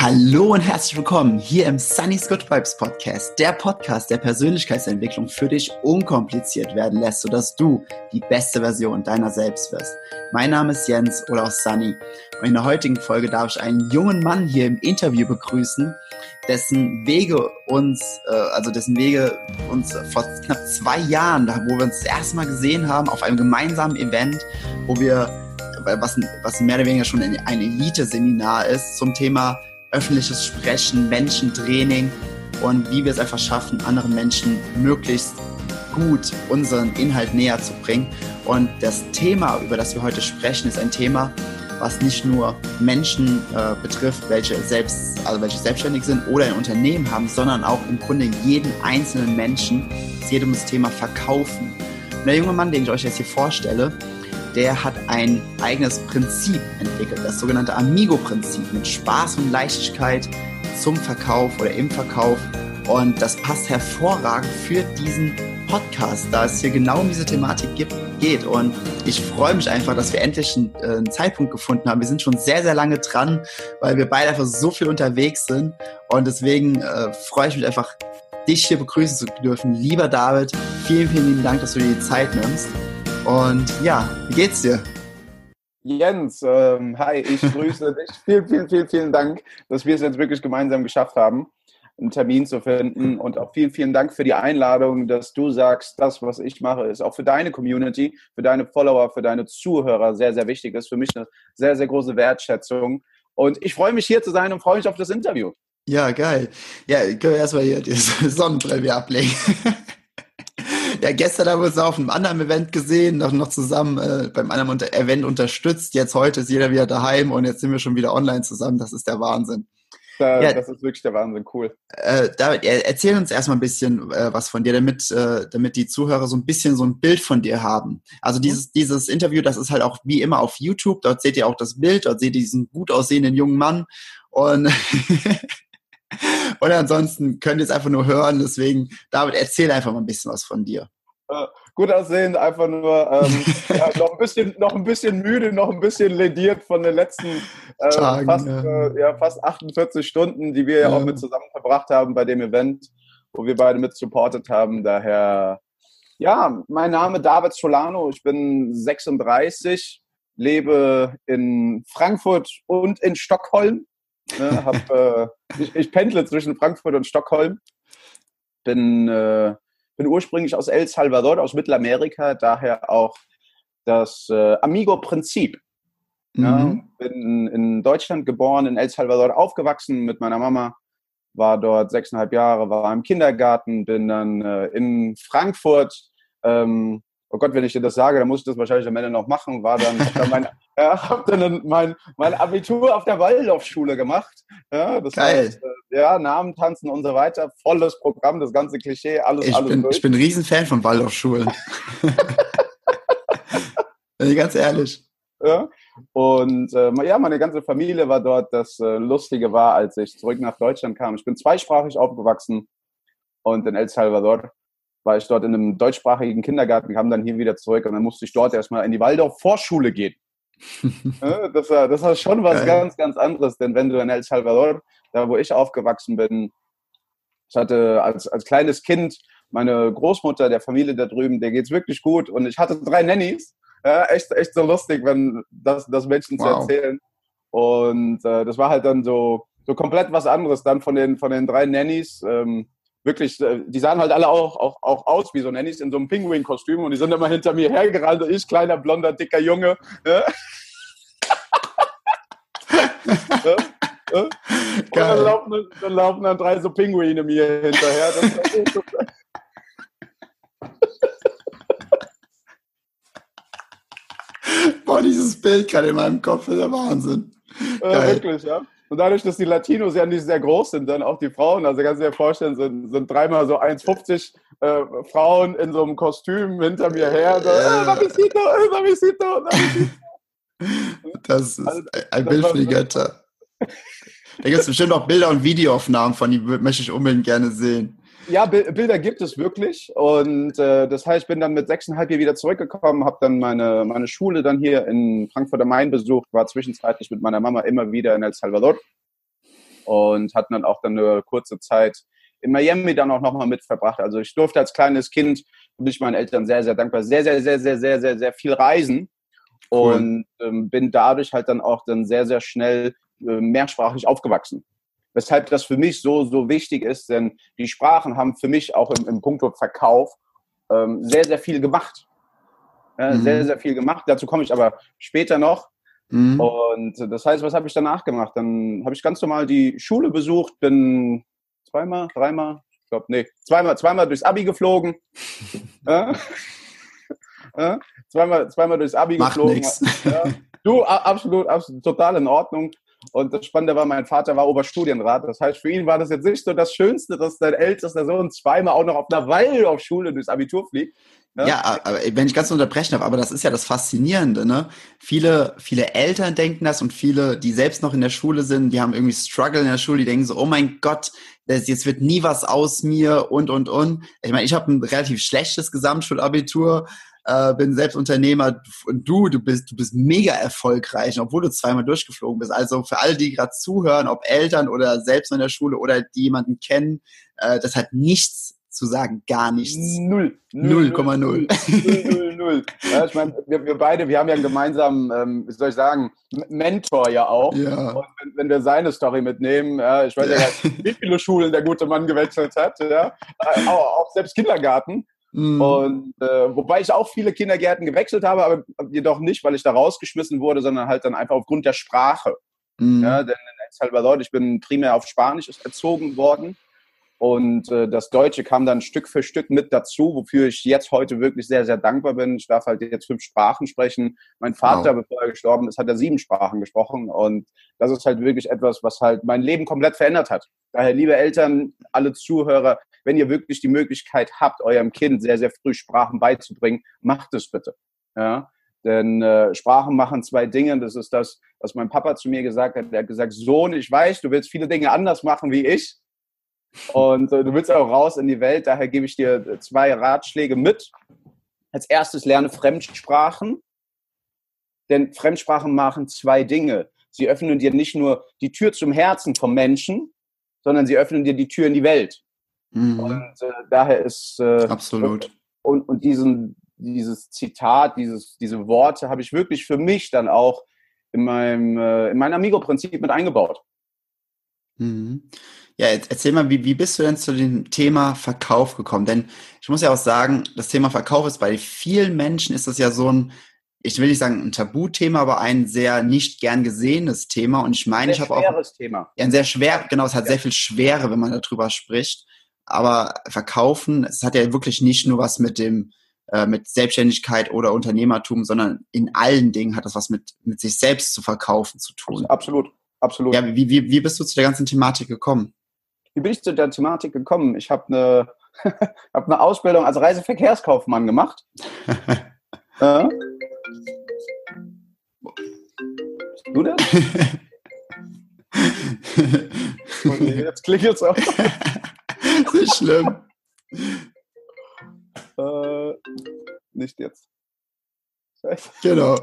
Hallo und herzlich willkommen hier im Sunny's Good Vibes Podcast, der Podcast, der Persönlichkeitsentwicklung für dich unkompliziert werden lässt, sodass du die beste Version deiner selbst wirst. Mein Name ist Jens oder auch Sunny und in der heutigen Folge darf ich einen jungen Mann hier im Interview begrüßen, dessen Wege uns, äh, also dessen Wege uns vor knapp zwei Jahren, wo wir uns das erste Mal gesehen haben, auf einem gemeinsamen Event, wo wir was, was mehr oder weniger schon ein Elite-Seminar ist zum Thema öffentliches Sprechen, Menschentraining und wie wir es einfach schaffen, anderen Menschen möglichst gut unseren Inhalt näher zu bringen. Und das Thema, über das wir heute sprechen, ist ein Thema, was nicht nur Menschen äh, betrifft, welche selbst, also welche selbstständig sind oder ein Unternehmen haben, sondern auch im Grunde jeden einzelnen Menschen. Um das Thema Verkaufen. Und der junge Mann, den ich euch jetzt hier vorstelle, der hat ein eigenes Prinzip entwickelt, das sogenannte Amigo-Prinzip mit Spaß und Leichtigkeit zum Verkauf oder im Verkauf. Und das passt hervorragend für diesen Podcast, da es hier genau um diese Thematik gibt, geht. Und ich freue mich einfach, dass wir endlich einen, äh, einen, Zeitpunkt gefunden haben. Wir sind schon sehr, sehr lange dran, weil wir beide einfach so viel unterwegs sind. Und deswegen äh, freue ich mich einfach, dich hier begrüßen zu dürfen. Lieber David, vielen, vielen lieben Dank, dass du dir die Zeit nimmst. Und ja, wie geht's dir? Jens, ähm, hi, ich grüße dich. Vielen, vielen, vielen, vielen Dank, dass wir es jetzt wirklich gemeinsam geschafft haben, einen Termin zu finden. Und auch vielen, vielen Dank für die Einladung, dass du sagst, das, was ich mache, ist auch für deine Community, für deine Follower, für deine Zuhörer sehr, sehr wichtig. Das ist für mich eine sehr, sehr große Wertschätzung. Und ich freue mich hier zu sein und freue mich auf das Interview. Ja, geil. Ja, können wir erstmal hier die Sonnenbrille ablegen. Ja, gestern haben wir uns auf einem anderen Event gesehen, noch, noch zusammen äh, beim anderen Event unterstützt. Jetzt heute ist jeder wieder daheim und jetzt sind wir schon wieder online zusammen. Das ist der Wahnsinn. Da, ja, das ist wirklich der Wahnsinn, cool. Äh, David, erzähl uns erstmal ein bisschen äh, was von dir, damit, äh, damit die Zuhörer so ein bisschen so ein Bild von dir haben. Also dieses, mhm. dieses Interview, das ist halt auch wie immer auf YouTube. Dort seht ihr auch das Bild, dort seht ihr diesen gut aussehenden jungen Mann. Und Und ansonsten könnt ihr es einfach nur hören. Deswegen, David, erzähl einfach mal ein bisschen was von dir. Äh, gut aussehend, einfach nur ähm, ja, noch, ein bisschen, noch ein bisschen müde, noch ein bisschen lediert von den letzten äh, Tagen, fast, ja. Äh, ja. fast 48 Stunden, die wir ja auch mit zusammen verbracht haben bei dem Event, wo wir beide mit supportet haben. Daher, ja, mein Name David Solano, ich bin 36, lebe in Frankfurt und in Stockholm. Ne, hab, äh, ich, ich, pendle zwischen Frankfurt und Stockholm. Bin, äh, bin ursprünglich aus El Salvador, aus Mittelamerika, daher auch das äh, Amigo-Prinzip. Mhm. Ja, bin in Deutschland geboren, in El Salvador aufgewachsen mit meiner Mama, war dort sechseinhalb Jahre, war im Kindergarten, bin dann äh, in Frankfurt ähm, oh Gott, wenn ich dir das sage, dann muss ich das wahrscheinlich am Ende noch machen, war dann, hab dann, mein, ja, hab dann mein, mein Abitur auf der Waldorfschule gemacht. Ja, das Geil. Heißt, äh, ja, Namen tanzen und so weiter, volles Programm, das ganze Klischee, alles, ich alles bin, durch. Ich bin ein Riesenfan von Waldorfschulen. ganz ehrlich. Ja. Und äh, ja, meine ganze Familie war dort. Das äh, Lustige war, als ich zurück nach Deutschland kam, ich bin zweisprachig aufgewachsen und in El Salvador war ich dort in einem deutschsprachigen Kindergarten, kam dann hier wieder zurück und dann musste ich dort erstmal in die Waldorf-Vorschule gehen. das, war, das war schon was Geil. ganz, ganz anderes, denn wenn du in El Salvador, da wo ich aufgewachsen bin, ich hatte als, als kleines Kind meine Großmutter, der Familie da drüben, der geht's wirklich gut und ich hatte drei Nannies. Ja, echt, echt so lustig, wenn das, das Menschen wow. zu erzählen. Und äh, das war halt dann so, so komplett was anderes dann von den, von den drei Nannies. Ähm, wirklich, äh, die sahen halt alle auch, auch, auch aus wie so Nannies in so einem Pinguin-Kostüm und die sind immer hinter mir hergerannt und ich, kleiner, blonder, dicker Junge. Ja. Und dann laufen, dann laufen, dann drei so Pinguine mir hinterher. Boah, dieses Bild gerade in meinem Kopf ist der Wahnsinn. Äh, wirklich, ja. Und dadurch, dass die Latinos ja nicht sehr groß sind, dann auch die Frauen, also kannst du dir vorstellen, sind, sind dreimal so 1,50 äh, Frauen in so einem Kostüm hinter mir her. So, ja. äh, Das ist also, ein Bild für die Götter. Da gibt es bestimmt auch Bilder und Videoaufnahmen von, die möchte ich unbedingt gerne sehen. Ja, Bilder gibt es wirklich. Und äh, das heißt, ich bin dann mit sechseinhalb hier wieder zurückgekommen, habe dann meine, meine Schule dann hier in Frankfurt am Main besucht, war zwischenzeitlich mit meiner Mama immer wieder in El Salvador. und hatten dann auch dann eine kurze Zeit in Miami dann auch nochmal mit verbracht. Also ich durfte als kleines Kind, bin ich meinen Eltern sehr, sehr dankbar, sehr, sehr, sehr, sehr, sehr, sehr, sehr viel reisen cool. und ähm, bin dadurch halt dann auch dann sehr, sehr schnell äh, mehrsprachig aufgewachsen. Weshalb das für mich so, so wichtig ist, denn die Sprachen haben für mich auch im, im Punkto Verkauf ähm, sehr, sehr viel gemacht. Ja, mhm. Sehr, sehr viel gemacht. Dazu komme ich aber später noch. Mhm. Und das heißt, was habe ich danach gemacht? Dann habe ich ganz normal die Schule besucht, bin zweimal, dreimal, ich glaube, nee, zweimal, zweimal durchs Abi geflogen. ja? Ja? Zweimal, zweimal durchs Abi Macht geflogen. Du, absolut, absolut, total in Ordnung. Und das Spannende war, mein Vater war Oberstudienrat. Das heißt, für ihn war das jetzt nicht so das Schönste, dass sein ältester Sohn zweimal auch noch auf einer Waldorfschule durchs Abitur fliegt. Ja, ja aber wenn ich ganz unterbrechen darf, aber das ist ja das Faszinierende, ne? Viele, viele Eltern denken das und viele, die selbst noch in der Schule sind, die haben irgendwie Struggle in der Schule, die denken so, oh mein Gott, jetzt wird nie was aus mir und, und, und. Ich meine, ich habe ein relativ schlechtes Gesamtschulabitur, äh, bin selbst Unternehmer und du, du bist, du bist mega erfolgreich, obwohl du zweimal durchgeflogen bist. Also für alle, die gerade zuhören, ob Eltern oder selbst in der Schule oder die jemanden kennen, äh, das hat nichts zu sagen, gar nichts. Null. 0,0. Null, null, null. Ja, ich meine, wir, wir, beide, wir haben ja einen gemeinsamen, ähm, wie soll ich sagen, Mentor ja auch. Ja. Und wenn, wenn wir seine Story mitnehmen, ja, ich weiß ja, ja wie viele Schulen der gute Mann gewechselt hat, ja, auch, auch selbst Kindergarten. Mhm. Und äh, wobei ich auch viele Kindergärten gewechselt habe, aber jedoch nicht, weil ich da rausgeschmissen wurde, sondern halt dann einfach aufgrund der Sprache. Mhm. Ja, denn in El Salvador, ich bin primär auf Spanisch erzogen worden. Und äh, das Deutsche kam dann Stück für Stück mit dazu, wofür ich jetzt heute wirklich sehr, sehr dankbar bin. Ich darf halt jetzt fünf Sprachen sprechen. Mein Vater, wow. bevor er gestorben ist, hat er sieben Sprachen gesprochen. Und das ist halt wirklich etwas, was halt mein Leben komplett verändert hat. Daher, liebe Eltern, alle Zuhörer, wenn ihr wirklich die Möglichkeit habt, eurem Kind sehr, sehr früh Sprachen beizubringen, macht es bitte. Ja? Denn äh, Sprachen machen zwei Dinge. Das ist das, was mein Papa zu mir gesagt hat. Er hat gesagt, Sohn, ich weiß, du willst viele Dinge anders machen wie ich. Und äh, du willst auch raus in die Welt, daher gebe ich dir zwei Ratschläge mit. Als erstes lerne Fremdsprachen, denn Fremdsprachen machen zwei Dinge. Sie öffnen dir nicht nur die Tür zum Herzen vom Menschen, sondern sie öffnen dir die Tür in die Welt. Mhm. Und äh, daher ist äh, absolut und, und diesen, dieses Zitat, dieses, diese Worte habe ich wirklich für mich dann auch in meinem äh, in mein Amigo-Prinzip mit eingebaut. Mhm. Ja, erzähl mal, wie, wie bist du denn zu dem Thema Verkauf gekommen? Denn ich muss ja auch sagen, das Thema Verkauf ist bei vielen Menschen ist das ja so ein, ich will nicht sagen ein Tabuthema, aber ein sehr nicht gern gesehenes Thema. Und ich meine, ich habe auch Thema. Ja, ein sehr schwer, genau, es hat ja. sehr viel Schwere, wenn man darüber spricht. Aber Verkaufen, es hat ja wirklich nicht nur was mit dem äh, mit Selbstständigkeit oder Unternehmertum, sondern in allen Dingen hat das was mit mit sich selbst zu verkaufen zu tun. Absolut, absolut. Ja, wie, wie, wie bist du zu der ganzen Thematik gekommen? Wie bin ich zu der Thematik gekommen? Ich habe eine, hab eine Ausbildung als Reiseverkehrskaufmann gemacht. äh? Du das? Jetzt klingelt es auch. Nicht schlimm. Äh, nicht jetzt. Genau.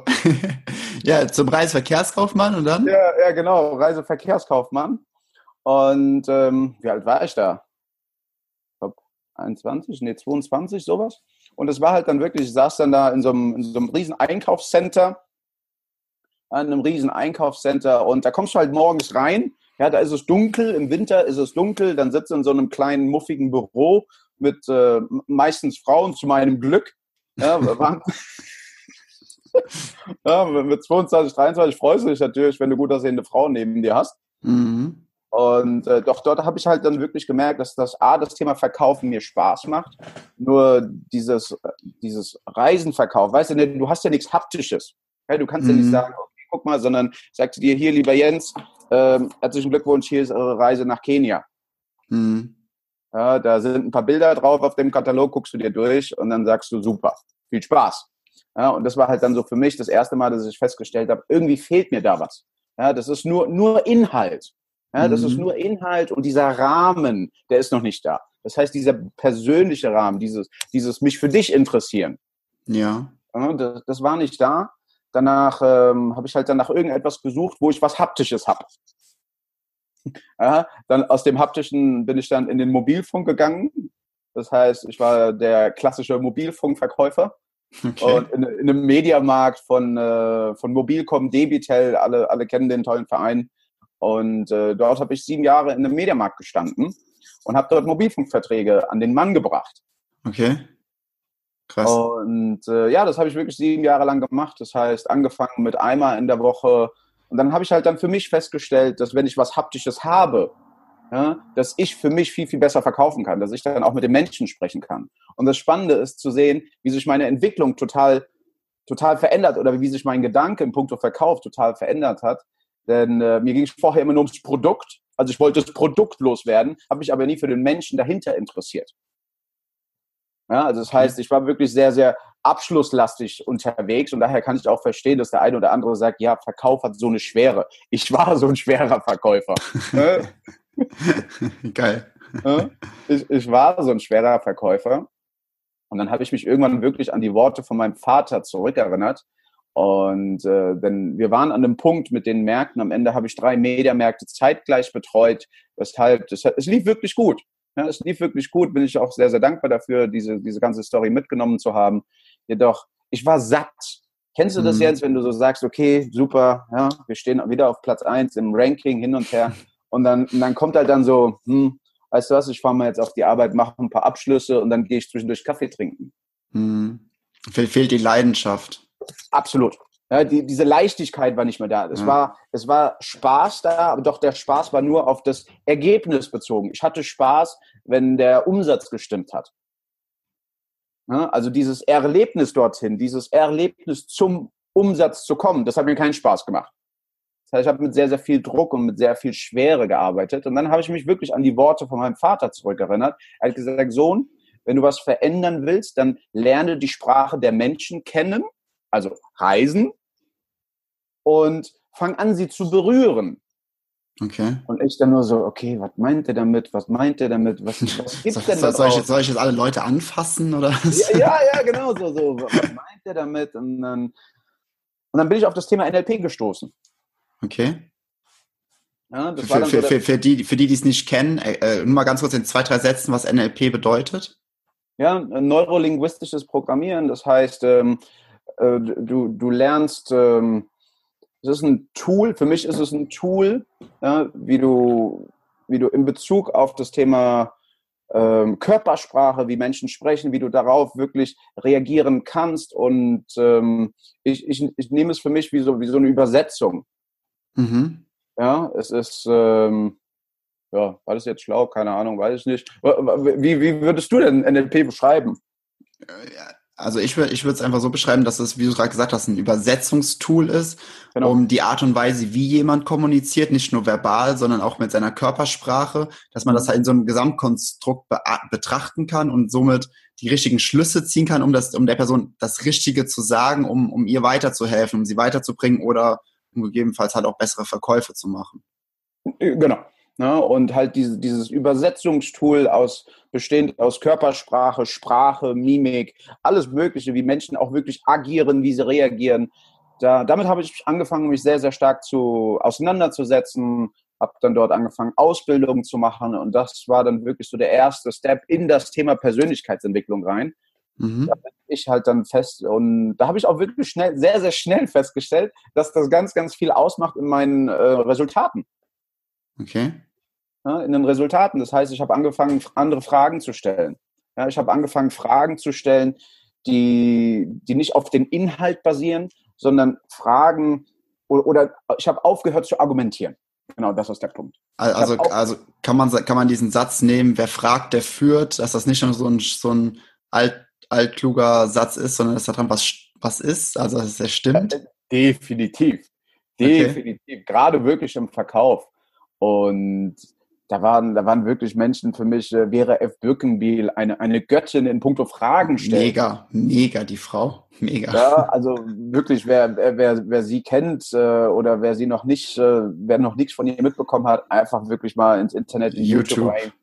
ja, zum Reiseverkehrskaufmann und dann? Ja, ja, genau, Reiseverkehrskaufmann. Und ähm, wie alt war ich da? Ich glaube 21, nee, 22, sowas. Und es war halt dann wirklich, ich saß dann da in so einem, in so einem riesen Einkaufscenter, an einem riesen Einkaufscenter und da kommst du halt morgens rein, ja, da ist es dunkel, im Winter ist es dunkel, dann sitzt du in so einem kleinen, muffigen Büro mit äh, meistens Frauen, zu meinem Glück. Ja, ja, mit 22, 23 freust du dich natürlich, wenn du gut aussehende Frauen neben dir hast. Mhm. Und äh, doch dort habe ich halt dann wirklich gemerkt, dass das A, das Thema Verkaufen mir Spaß macht. Nur dieses, dieses Reisenverkauf, weißt du, du hast ja nichts Haptisches. Ja, du kannst mhm. ja nicht mhm. sagen, okay, guck mal, sondern sagst dir hier, lieber Jens, äh, herzlichen Glückwunsch, hier ist eure Reise nach Kenia. Mhm. Ja, da sind ein paar Bilder drauf auf dem Katalog, guckst du dir durch und dann sagst du, super, viel Spaß. Ja, und das war halt dann so für mich das erste Mal, dass ich festgestellt habe, irgendwie fehlt mir da was. Ja, das ist nur, nur Inhalt. Ja, das mhm. ist nur Inhalt und dieser Rahmen, der ist noch nicht da. Das heißt, dieser persönliche Rahmen, dieses, dieses mich für dich interessieren. Ja. ja das, das, war nicht da. Danach ähm, habe ich halt dann nach irgendetwas gesucht, wo ich was Haptisches habe. Ja, dann aus dem haptischen bin ich dann in den Mobilfunk gegangen. Das heißt, ich war der klassische Mobilfunkverkäufer. Okay. Und in, in, einem Mediamarkt von, äh, von Mobilcom, Debitel, alle, alle kennen den tollen Verein. Und äh, dort habe ich sieben Jahre in einem Mediamarkt gestanden und habe dort Mobilfunkverträge an den Mann gebracht. Okay. Krass. Und äh, ja, das habe ich wirklich sieben Jahre lang gemacht. Das heißt, angefangen mit einmal in der Woche. Und dann habe ich halt dann für mich festgestellt, dass wenn ich was Haptisches habe, ja, dass ich für mich viel, viel besser verkaufen kann, dass ich dann auch mit den Menschen sprechen kann. Und das Spannende ist zu sehen, wie sich meine Entwicklung total, total verändert oder wie sich mein Gedanke im Punkto Verkauf total verändert hat. Denn äh, mir ging es vorher immer nur ums Produkt. Also ich wollte das Produkt loswerden, habe mich aber nie für den Menschen dahinter interessiert. Ja, also das heißt, ich war wirklich sehr, sehr abschlusslastig unterwegs und daher kann ich auch verstehen, dass der eine oder andere sagt, ja, Verkauf hat so eine Schwere. Ich war so ein schwerer Verkäufer. Geil. Ich, ich war so ein schwerer Verkäufer. Und dann habe ich mich irgendwann wirklich an die Worte von meinem Vater zurückerinnert. Und äh, denn wir waren an einem Punkt mit den Märkten. Am Ende habe ich drei Mediamärkte zeitgleich betreut. Weshalb das, es lief wirklich gut. Ja, es lief wirklich gut. Bin ich auch sehr, sehr dankbar dafür, diese, diese ganze Story mitgenommen zu haben. Jedoch, ich war satt. Kennst du das mhm. jetzt, wenn du so sagst, okay, super, ja, wir stehen wieder auf Platz eins im Ranking hin und her. Und dann, und dann kommt halt dann so, hm, weißt du was, ich fahre mal jetzt auf die Arbeit, mache ein paar Abschlüsse und dann gehe ich zwischendurch Kaffee trinken. Mhm. Fehlt die Leidenschaft. Absolut. Ja, die, diese Leichtigkeit war nicht mehr da. Es, ja. war, es war Spaß da, aber doch der Spaß war nur auf das Ergebnis bezogen. Ich hatte Spaß, wenn der Umsatz gestimmt hat. Ja, also dieses Erlebnis dorthin, dieses Erlebnis zum Umsatz zu kommen, das hat mir keinen Spaß gemacht. Das heißt, ich habe mit sehr, sehr viel Druck und mit sehr viel Schwere gearbeitet. Und dann habe ich mich wirklich an die Worte von meinem Vater zurückerinnert. Er hat gesagt, Sohn, wenn du was verändern willst, dann lerne die Sprache der Menschen kennen, also reisen, und fang an, sie zu berühren. Okay. Und ich dann nur so, okay, was meint er damit? Was meint er damit? Was, was gibt's soll, denn da soll, ich jetzt, soll ich jetzt alle Leute anfassen oder Ja, ja, ja, genau so, so. Was meint er damit? Und dann, und dann bin ich auf das Thema NLP gestoßen. Okay. Ja, für, für, so für, für, die, für die, die es nicht kennen, äh, äh, nur mal ganz kurz in zwei, drei Sätzen, was NLP bedeutet. Ja, neurolinguistisches Programmieren, das heißt, ähm, äh, du, du lernst, ähm, es ist ein Tool, für mich ist es ein Tool, ja, wie, du, wie du in Bezug auf das Thema ähm, Körpersprache, wie Menschen sprechen, wie du darauf wirklich reagieren kannst. Und ähm, ich, ich, ich nehme es für mich wie so, wie so eine Übersetzung. Mhm. Ja, es ist, ähm, ja, war das jetzt schlau? Keine Ahnung, weiß ich nicht. Wie, wie würdest du denn NLP beschreiben? Also ich würde ich würde es einfach so beschreiben, dass es, wie du gerade gesagt hast, ein Übersetzungstool ist, genau. um die Art und Weise, wie jemand kommuniziert, nicht nur verbal, sondern auch mit seiner Körpersprache, dass man das halt in so einem Gesamtkonstrukt be betrachten kann und somit die richtigen Schlüsse ziehen kann, um das, um der Person das Richtige zu sagen, um, um ihr weiterzuhelfen, um sie weiterzubringen oder um gegebenenfalls halt auch bessere Verkäufe zu machen. Äh, genau. Ja, und halt diese, dieses Übersetzungstool aus, bestehend aus Körpersprache, Sprache, Mimik, alles Mögliche, wie Menschen auch wirklich agieren, wie sie reagieren. Da, damit habe ich angefangen, mich sehr, sehr stark zu auseinanderzusetzen, habe dann dort angefangen, Ausbildungen zu machen und das war dann wirklich so der erste Step in das Thema Persönlichkeitsentwicklung rein. Mhm. Da bin ich halt dann fest und da habe ich auch wirklich schnell, sehr, sehr schnell festgestellt, dass das ganz, ganz viel ausmacht in meinen äh, Resultaten. Okay. Ja, in den Resultaten. Das heißt, ich habe angefangen, andere Fragen zu stellen. Ja, ich habe angefangen, Fragen zu stellen, die, die nicht auf den Inhalt basieren, sondern Fragen oder, oder ich habe aufgehört zu argumentieren. Genau, das ist der Punkt. Also, also kann, man, kann man diesen Satz nehmen, wer fragt, der führt, dass das nicht nur so ein, so ein alt, altkluger Satz ist, sondern dass da dran was, was ist, also dass es stimmt? Äh, definitiv. Definitiv. Okay. Gerade wirklich im Verkauf. Und da waren, da waren wirklich Menschen für mich, äh, Vera F. Birkenbiel, eine, eine Göttin in puncto Fragen stellen. Mega, mega, die Frau. Mega. Ja, also wirklich, wer, wer, wer sie kennt äh, oder wer sie noch nicht, äh, wer noch nichts von ihr mitbekommen hat, einfach wirklich mal ins Internet, in YouTube, YouTube, rein,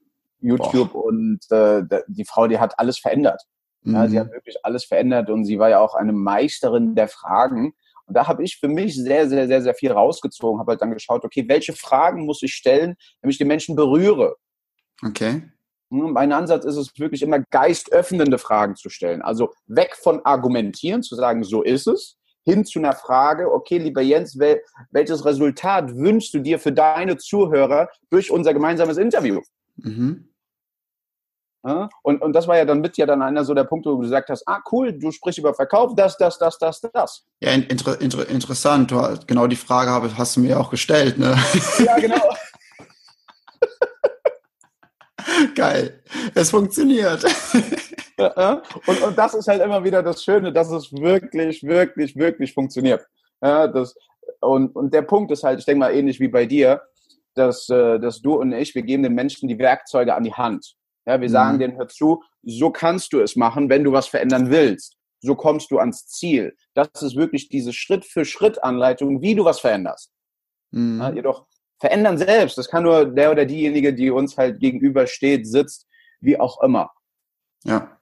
YouTube und äh, die Frau, die hat alles verändert. Mhm. Ja, sie hat wirklich alles verändert und sie war ja auch eine Meisterin der Fragen Und da habe ich für mich sehr, sehr, sehr, sehr viel rausgezogen, habe halt dann geschaut, okay, welche Fragen muss ich stellen, damit ich den Menschen berühre. Okay. Hm, mein Ansatz ist es wirklich immer geistöffnende Fragen zu stellen. Also weg von argumentieren, zu sagen, so ist es, hin zu einer Frage, okay, lieber Jens, wel, welches Resultat wünschst du dir für deine Zuhörer durch unser gemeinsames Interview? Mhm. Ja, und, und das war ja dann mit ja dann einer so der Punkt, wo du gesagt hast, ah cool, du sprichst über Verkauf, das, das, das, das, das. Ja, inter, inter, interessant. Du, genau die Frage hast du mir auch gestellt, ne? Ja, genau. Geil. Es funktioniert. Und, und das ist halt immer wieder das Schöne, dass es wirklich, wirklich, wirklich funktioniert. Ja, das, und, und der Punkt ist halt, ich denke mal ähnlich wie bei dir, dass, äh, dass du und ich, wir geben den Menschen die Werkzeuge an die Hand. Ja, wir mhm. sagen denen, hör zu, so kannst du es machen, wenn du was verändern willst. So kommst du ans Ziel. Das ist wirklich diese Schritt-für-Schritt-Anleitung, wie du was veränderst. Mhm. Ja, jedoch verändern selbst. Das kann nur der oder diejenige, die uns halt gegenübersteht, sitzt, wie auch immer. Ja.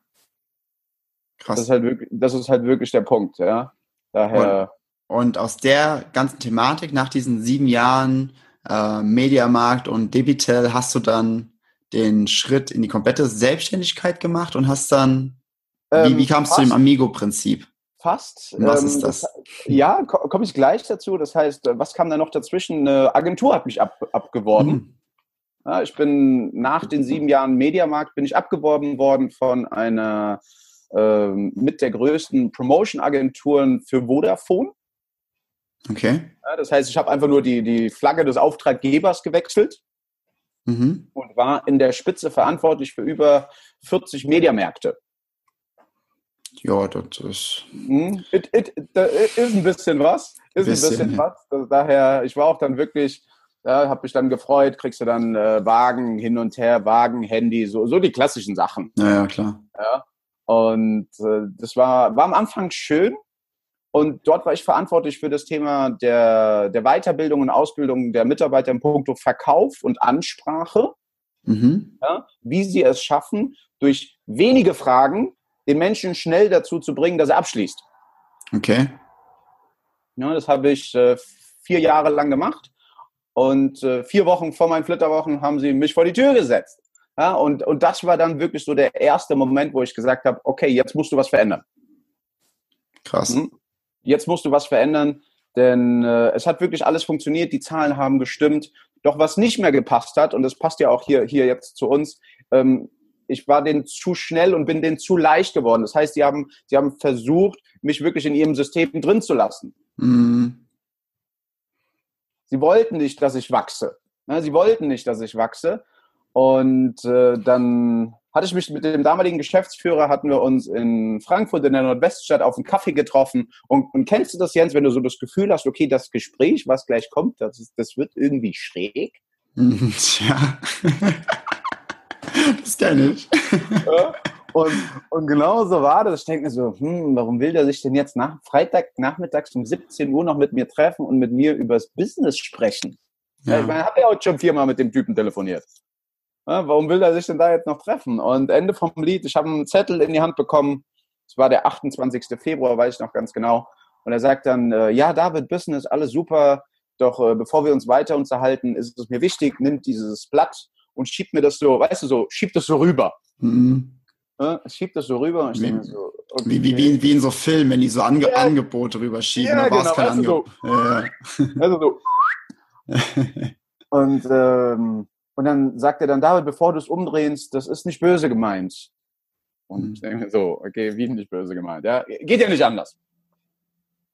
Krass. Das ist halt wirklich, das ist halt wirklich der Punkt, ja. Daher. Und, und aus der ganzen Thematik nach diesen sieben Jahren äh, Mediamarkt und Debitel hast du dann den Schritt in die komplette Selbstständigkeit gemacht und hast dann, ähm, wie, wie kamst du zu dem Amigo-Prinzip? Fast. Was ähm, ist das? das ja, komme ich gleich dazu. Das heißt, was kam da noch dazwischen? Eine Agentur hat mich ab, abgeworben. Mhm. Ja, ich bin nach den sieben Jahren Mediamarkt bin ich abgeworben worden von einer ähm, mit der größten Promotion-Agenturen für Vodafone. Okay. Ja, das heißt, ich habe einfach nur die, die Flagge des Auftraggebers gewechselt mhm. und war in der Spitze verantwortlich für über 40 Mediamärkte. Ja, das ist. Hm? It, it, it, ist ein bisschen was. Ist bisschen, ein bisschen was. Also daher, ich war auch dann wirklich, ja, habe mich dann gefreut, kriegst du dann äh, Wagen hin und her, Wagen, Handy, so, so die klassischen Sachen. Ja, ja klar. Ja. Und äh, das war, war am Anfang schön. Und dort war ich verantwortlich für das Thema der, der Weiterbildung und Ausbildung der Mitarbeiter im Punkto Verkauf und Ansprache. Mhm. Ja, wie sie es schaffen, durch wenige Fragen den Menschen schnell dazu zu bringen, dass er abschließt. Okay. Ja, das habe ich äh, vier Jahre lang gemacht. Und äh, vier Wochen vor meinen Flitterwochen haben sie mich vor die Tür gesetzt. Ja, und, und das war dann wirklich so der erste Moment, wo ich gesagt habe, okay, jetzt musst du was verändern. Krass. Mhm. Jetzt musst du was verändern, denn äh, es hat wirklich alles funktioniert, die Zahlen haben gestimmt. Doch was nicht mehr gepasst hat, und das passt ja auch hier, hier jetzt zu uns, ähm, ich war denen zu schnell und bin denen zu leicht geworden. Das heißt, sie haben, sie haben versucht, mich wirklich in ihrem System drin zu lassen. Mhm. Sie wollten nicht, dass ich wachse. Ne, sie wollten nicht, dass ich wachse. Und äh, dann hatte ich mich mit dem damaligen Geschäftsführer, hatten wir uns in Frankfurt in der Nordweststadt auf einen Kaffee getroffen. Und, und kennst du das, Jens, wenn du so das Gefühl hast, okay, das Gespräch, was gleich kommt, das, ist, das wird irgendwie schräg? Ja. das kenne ich. Ja. Und, und genau so war das. Ich denke mir so, hm, warum will der sich denn jetzt nach Freitag nachmittags um 17 Uhr noch mit mir treffen und mit mir über das Business sprechen? Ja. Ich meine, habe ja heute schon viermal mit dem Typen telefoniert. Warum will er sich denn da jetzt noch treffen? Und Ende vom Lied, ich habe einen Zettel in die Hand bekommen. Es war der 28. Februar, weiß ich noch ganz genau. Und er sagt dann, äh, ja, David, Business, alles super. Doch äh, bevor wir uns weiter unterhalten, ist es mir wichtig, nimmt dieses Blatt und schiebt mir das so, weißt du, so, schiebt das so rüber. Mhm. Ja, schiebt das so rüber und ich wie, so, okay. wie, wie, wie, wie in so Filmen, wenn die so Ange ja. Angebote rüberschieben, ja, da war es kein Angebot. So, ja. also so. und ähm, und dann sagt er dann, David, bevor du es umdrehst, das ist nicht böse gemeint. Und mhm. ich denke so, okay, wie nicht böse gemeint? Ja, geht ja nicht anders.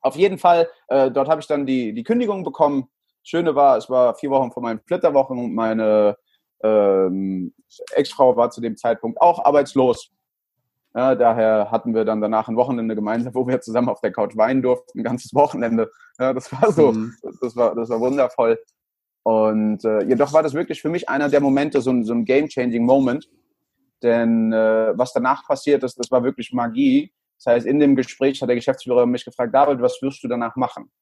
Auf jeden Fall, äh, dort habe ich dann die, die Kündigung bekommen. Schöne war, es war vier Wochen vor meinen Flitterwochen und meine ähm, Ex-Frau war zu dem Zeitpunkt auch arbeitslos. Ja, daher hatten wir dann danach ein Wochenende gemeinsam, wo wir zusammen auf der Couch weinen durften, ein ganzes Wochenende. Ja, das war so, mhm. das, war, das war wundervoll. Und äh, jedoch war das wirklich für mich einer der Momente, so ein, so ein game-changing Moment. Denn äh, was danach passiert ist, das war wirklich Magie. Das heißt, in dem Gespräch hat der Geschäftsführer mich gefragt, David, was wirst du danach machen?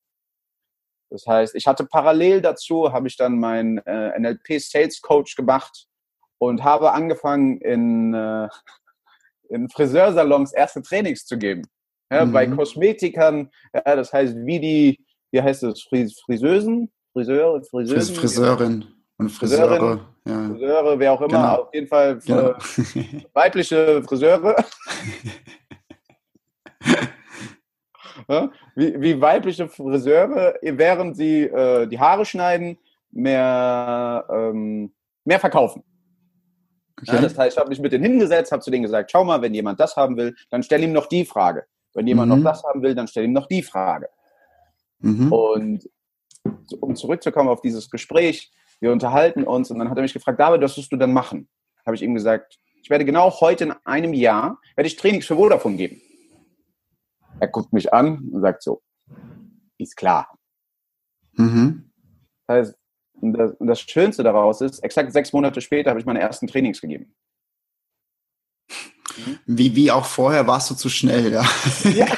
Das heißt, ich hatte parallel dazu, habe ich dann meinen äh, NLP Sales Coach gemacht und habe angefangen, in, äh, in Friseursalons erste Trainings zu geben. Ja, mhm. Bei Kosmetikern, ja, das heißt, wie die, wie heißt es, Friseusen? Friseure, Friseusen? Friseurin und Friseure. Friseurin, ja. Friseure, wer auch immer, genau. auf jeden Fall genau. Weibliche Friseure. wie, wie, weibliche Friseure, während sie äh, die Haare schneiden, mehr, ähm, mehr verkaufen. Okay. Ja, das heißt, ich habe mich mit denen hingesetzt, habe zu denen gesagt, schau mal, wenn jemand das haben will, dann stell ihm noch die Frage. Wenn jemand mhm. noch das haben will, dann stell ihm noch die Frage. Mhm. Und um zurückzukommen auf dieses Gespräch, wir unterhalten uns und dann hat er mich gefragt, David, was wirst du dann machen? Habe ich ihm gesagt, ich werde genau heute in einem Jahr, werde ich Trainings für Vodafone geben. Er guckt mich an und sagt so, ist klar. Mhm. Das heißt, das Schönste daraus ist, exakt sechs Monate später habe ich meine ersten Trainings gegeben. Wie, wie auch vorher warst du zu schnell, ja. ja.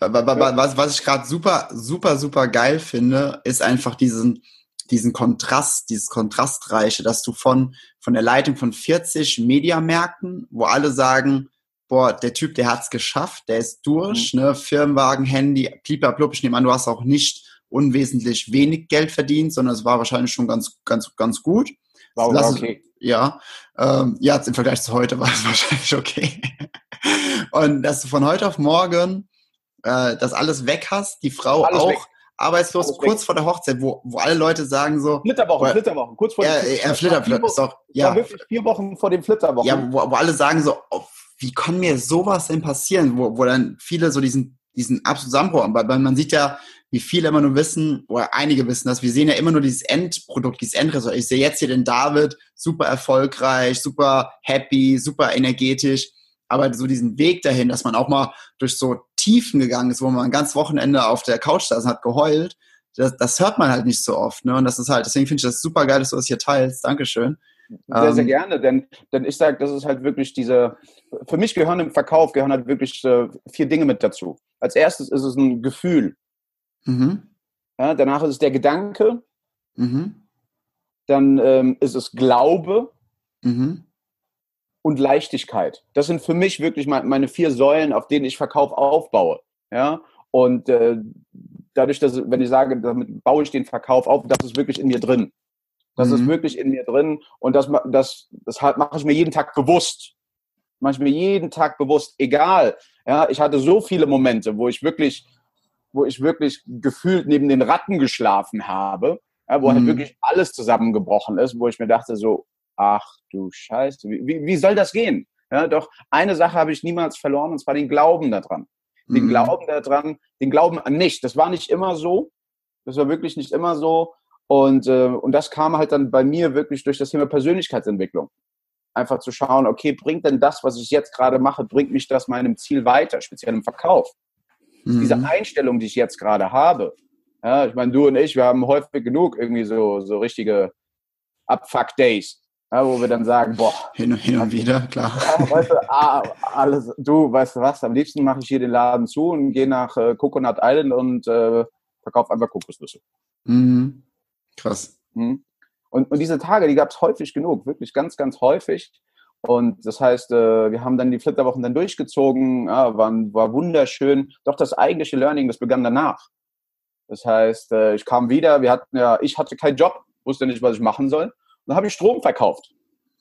Aber was, was ich gerade super, super, super geil finde, ist einfach diesen, diesen Kontrast, dieses Kontrastreiche, dass du von, von der Leitung von 40 Mediamärkten, wo alle sagen, boah, der Typ, der hat's geschafft, der ist durch, mhm. ne, Firmenwagen, Handy, blub, ich nehme an, du hast auch nicht unwesentlich wenig Geld verdient, sondern es war wahrscheinlich schon ganz, ganz, ganz gut. Wow, Lass okay. Es, ja, ähm, ja, im Vergleich zu heute war es wahrscheinlich okay. Und dass du von heute auf morgen äh, das alles weg hast, die Frau alles auch weg. arbeitslos, alles kurz weg. vor der Hochzeit, wo, wo alle Leute sagen so. Flitterwochen, Flitterwochen, kurz vor ja, dem ja, Flitterwochen. Ist doch, ja. wirklich vier Wochen vor dem Flitterwochen. Ja, wo, wo alle sagen so, oh, wie kann mir sowas denn passieren? Wo, wo dann viele so diesen, diesen absoluten Zusammenbruch haben. Weil man sieht ja, wie viele immer nur wissen, oder einige wissen das, wir sehen ja immer nur dieses Endprodukt, dieses Endresultat. Ich sehe jetzt hier den David, super erfolgreich, super happy, super energetisch, aber so diesen Weg dahin, dass man auch mal durch so Tiefen gegangen ist, wo man ein ganzes Wochenende auf der Couch saß und hat geheult, das, das hört man halt nicht so oft. Ne? Und das ist halt, deswegen finde ich das super geil, dass du das hier teilst. Dankeschön. Sehr, sehr ähm, gerne, denn, denn ich sage, das ist halt wirklich diese, für mich gehören im Verkauf, gehören halt wirklich äh, vier Dinge mit dazu. Als erstes ist es ein Gefühl. Mhm. Ja, danach ist es der Gedanke. Mhm. Dann ähm, ist es Glaube mhm. Und Leichtigkeit. Das sind für mich wirklich meine vier Säulen, auf denen ich Verkauf aufbaue. Ja? Und äh, dadurch, dass, wenn ich sage, damit baue ich den Verkauf auf, das ist wirklich in mir drin. Das ist mhm. wirklich in mir drin und das, das, das mache ich mir jeden Tag bewusst. Mache ich mir jeden Tag bewusst, egal. Ja, ich hatte so viele Momente, wo ich wirklich wo ich wirklich gefühlt neben den Ratten geschlafen habe, ja, wo halt mhm. halt wirklich alles zusammengebrochen ist, wo ich mir dachte so, ach du Scheiße, wie, wie soll das gehen? Ja, doch eine Sache habe ich niemals verloren, und zwar den Glauben daran. Den mhm. Glauben daran, den Glauben an mich. Das war nicht immer so. Das war wirklich nicht immer so. Und, äh, und das kam halt dann bei mir wirklich durch das Thema Persönlichkeitsentwicklung. Einfach zu schauen, okay, bringt denn das, was ich jetzt gerade mache, bringt mich das meinem Ziel weiter, speziell im Verkauf? Mhm. Diese Einstellung, die ich jetzt gerade habe. Ja, ich meine, du und ich, wir haben häufig genug irgendwie so, so richtige Abfuck-Days. Ja, wo wir dann sagen, boah. Hin und, hin und wieder, klar. Ja, weißt du, ah, alles, du, weißt du was, am liebsten mache ich hier den Laden zu und gehe nach äh, Coconut Island und äh, verkaufe einfach Kokosnüsse. Mhm. Krass. Mhm. Und, und diese Tage, die gab es häufig genug, wirklich ganz, ganz häufig. Und das heißt, äh, wir haben dann die Flitterwochen dann durchgezogen, ja, war, war wunderschön. Doch das eigentliche Learning, das begann danach. Das heißt, äh, ich kam wieder, wir hatten ja, ich hatte keinen Job, wusste nicht, was ich machen soll. Dann habe ich Strom verkauft.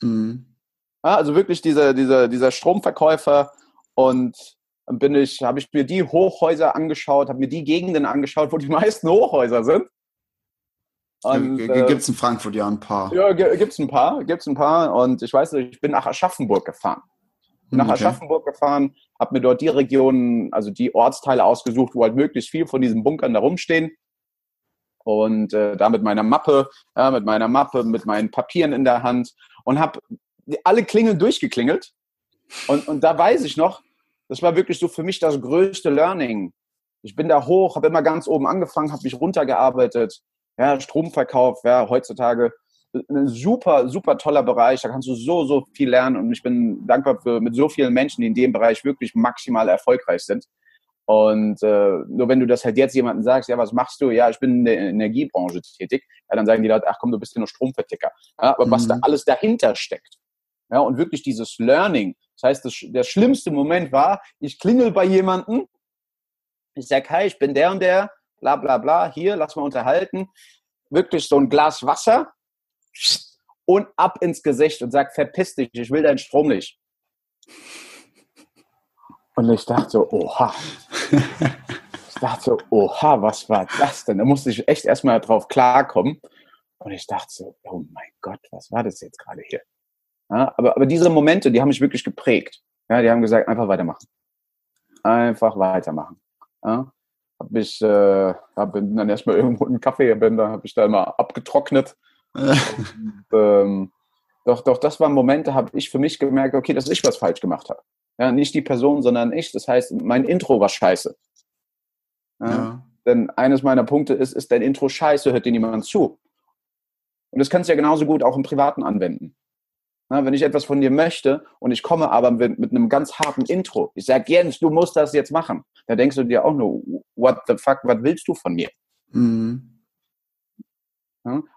Mhm. Ja, also wirklich dieser, dieser, dieser Stromverkäufer und dann bin ich, habe ich mir die Hochhäuser angeschaut, habe mir die Gegenden angeschaut, wo die meisten Hochhäuser sind äh, gibt es in Frankfurt ja ein paar. Ja, gibt es ein paar, gibt's ein paar. Und ich weiß, ich bin nach Aschaffenburg gefahren. Bin nach okay. Aschaffenburg gefahren, habe mir dort die Regionen, also die Ortsteile ausgesucht, wo halt möglichst viel von diesen Bunkern da rumstehen. Und äh, da mit meiner Mappe, ja, mit meiner Mappe, mit meinen Papieren in der Hand und habe alle Klingeln durchgeklingelt. Und, und da weiß ich noch, das war wirklich so für mich das größte Learning. Ich bin da hoch, habe immer ganz oben angefangen, habe mich runtergearbeitet ja, Stromverkauf, ja, heutzutage ein super, super toller Bereich. Da kannst du so, so viel lernen und ich bin dankbar für mit so vielen Menschen, die in dem Bereich wirklich maximal erfolgreich sind. Und äh, nur wenn du das halt jetzt jemandem sagst, ja, was machst du? Ja, ich bin in der Energiebranche tätig, ja, dann sagen die Leute, ach komm, du bist ja nur Stromverticker. Ja, aber mhm. was da mhm. alles dahinter steckt, ja, und wirklich dieses Learning, Das heißt, das, der schlimmste Moment war, ich klingel bei jemandem, ich sage, hi, ich bin der und der, bla bla bla, hier, lass mal unterhalten. Wirklich so ein Glas Wasser und ab ins Gesicht und sag, verpiss dich, ich will deinen Strom nicht. Und ich dachte so, oha. Ich dachte so, oha, was war das denn? Da musste ich echt erstmal drauf klarkommen. Und ich dachte so, oh mein Gott, was war das jetzt gerade hier? Ja, aber, aber diese Momente, die haben mich wirklich geprägt. Ja, die haben gesagt, einfach weitermachen. Einfach weitermachen. Ja, hab ich, äh, hab dann erstmal irgendwo einen Kaffee, bin, da habe ich da mal abgetrocknet. Und, ähm, doch, doch, das waren Momente, habe ich für mich gemerkt, okay, dass ich was falsch gemacht habe. Ja, nicht die Person, sondern ich. Das heißt, mein Intro war scheiße. Ja, ja. Denn eines meiner Punkte ist, ist dein Intro scheiße, hört dir niemand zu. Und das kannst du ja genauso gut auch im Privaten anwenden. Na, wenn ich etwas von dir möchte und ich komme aber mit, mit einem ganz harten Intro, ich sage, Jens, du musst das jetzt machen, da denkst du dir auch nur, what the fuck, was willst du von mir? Mhm.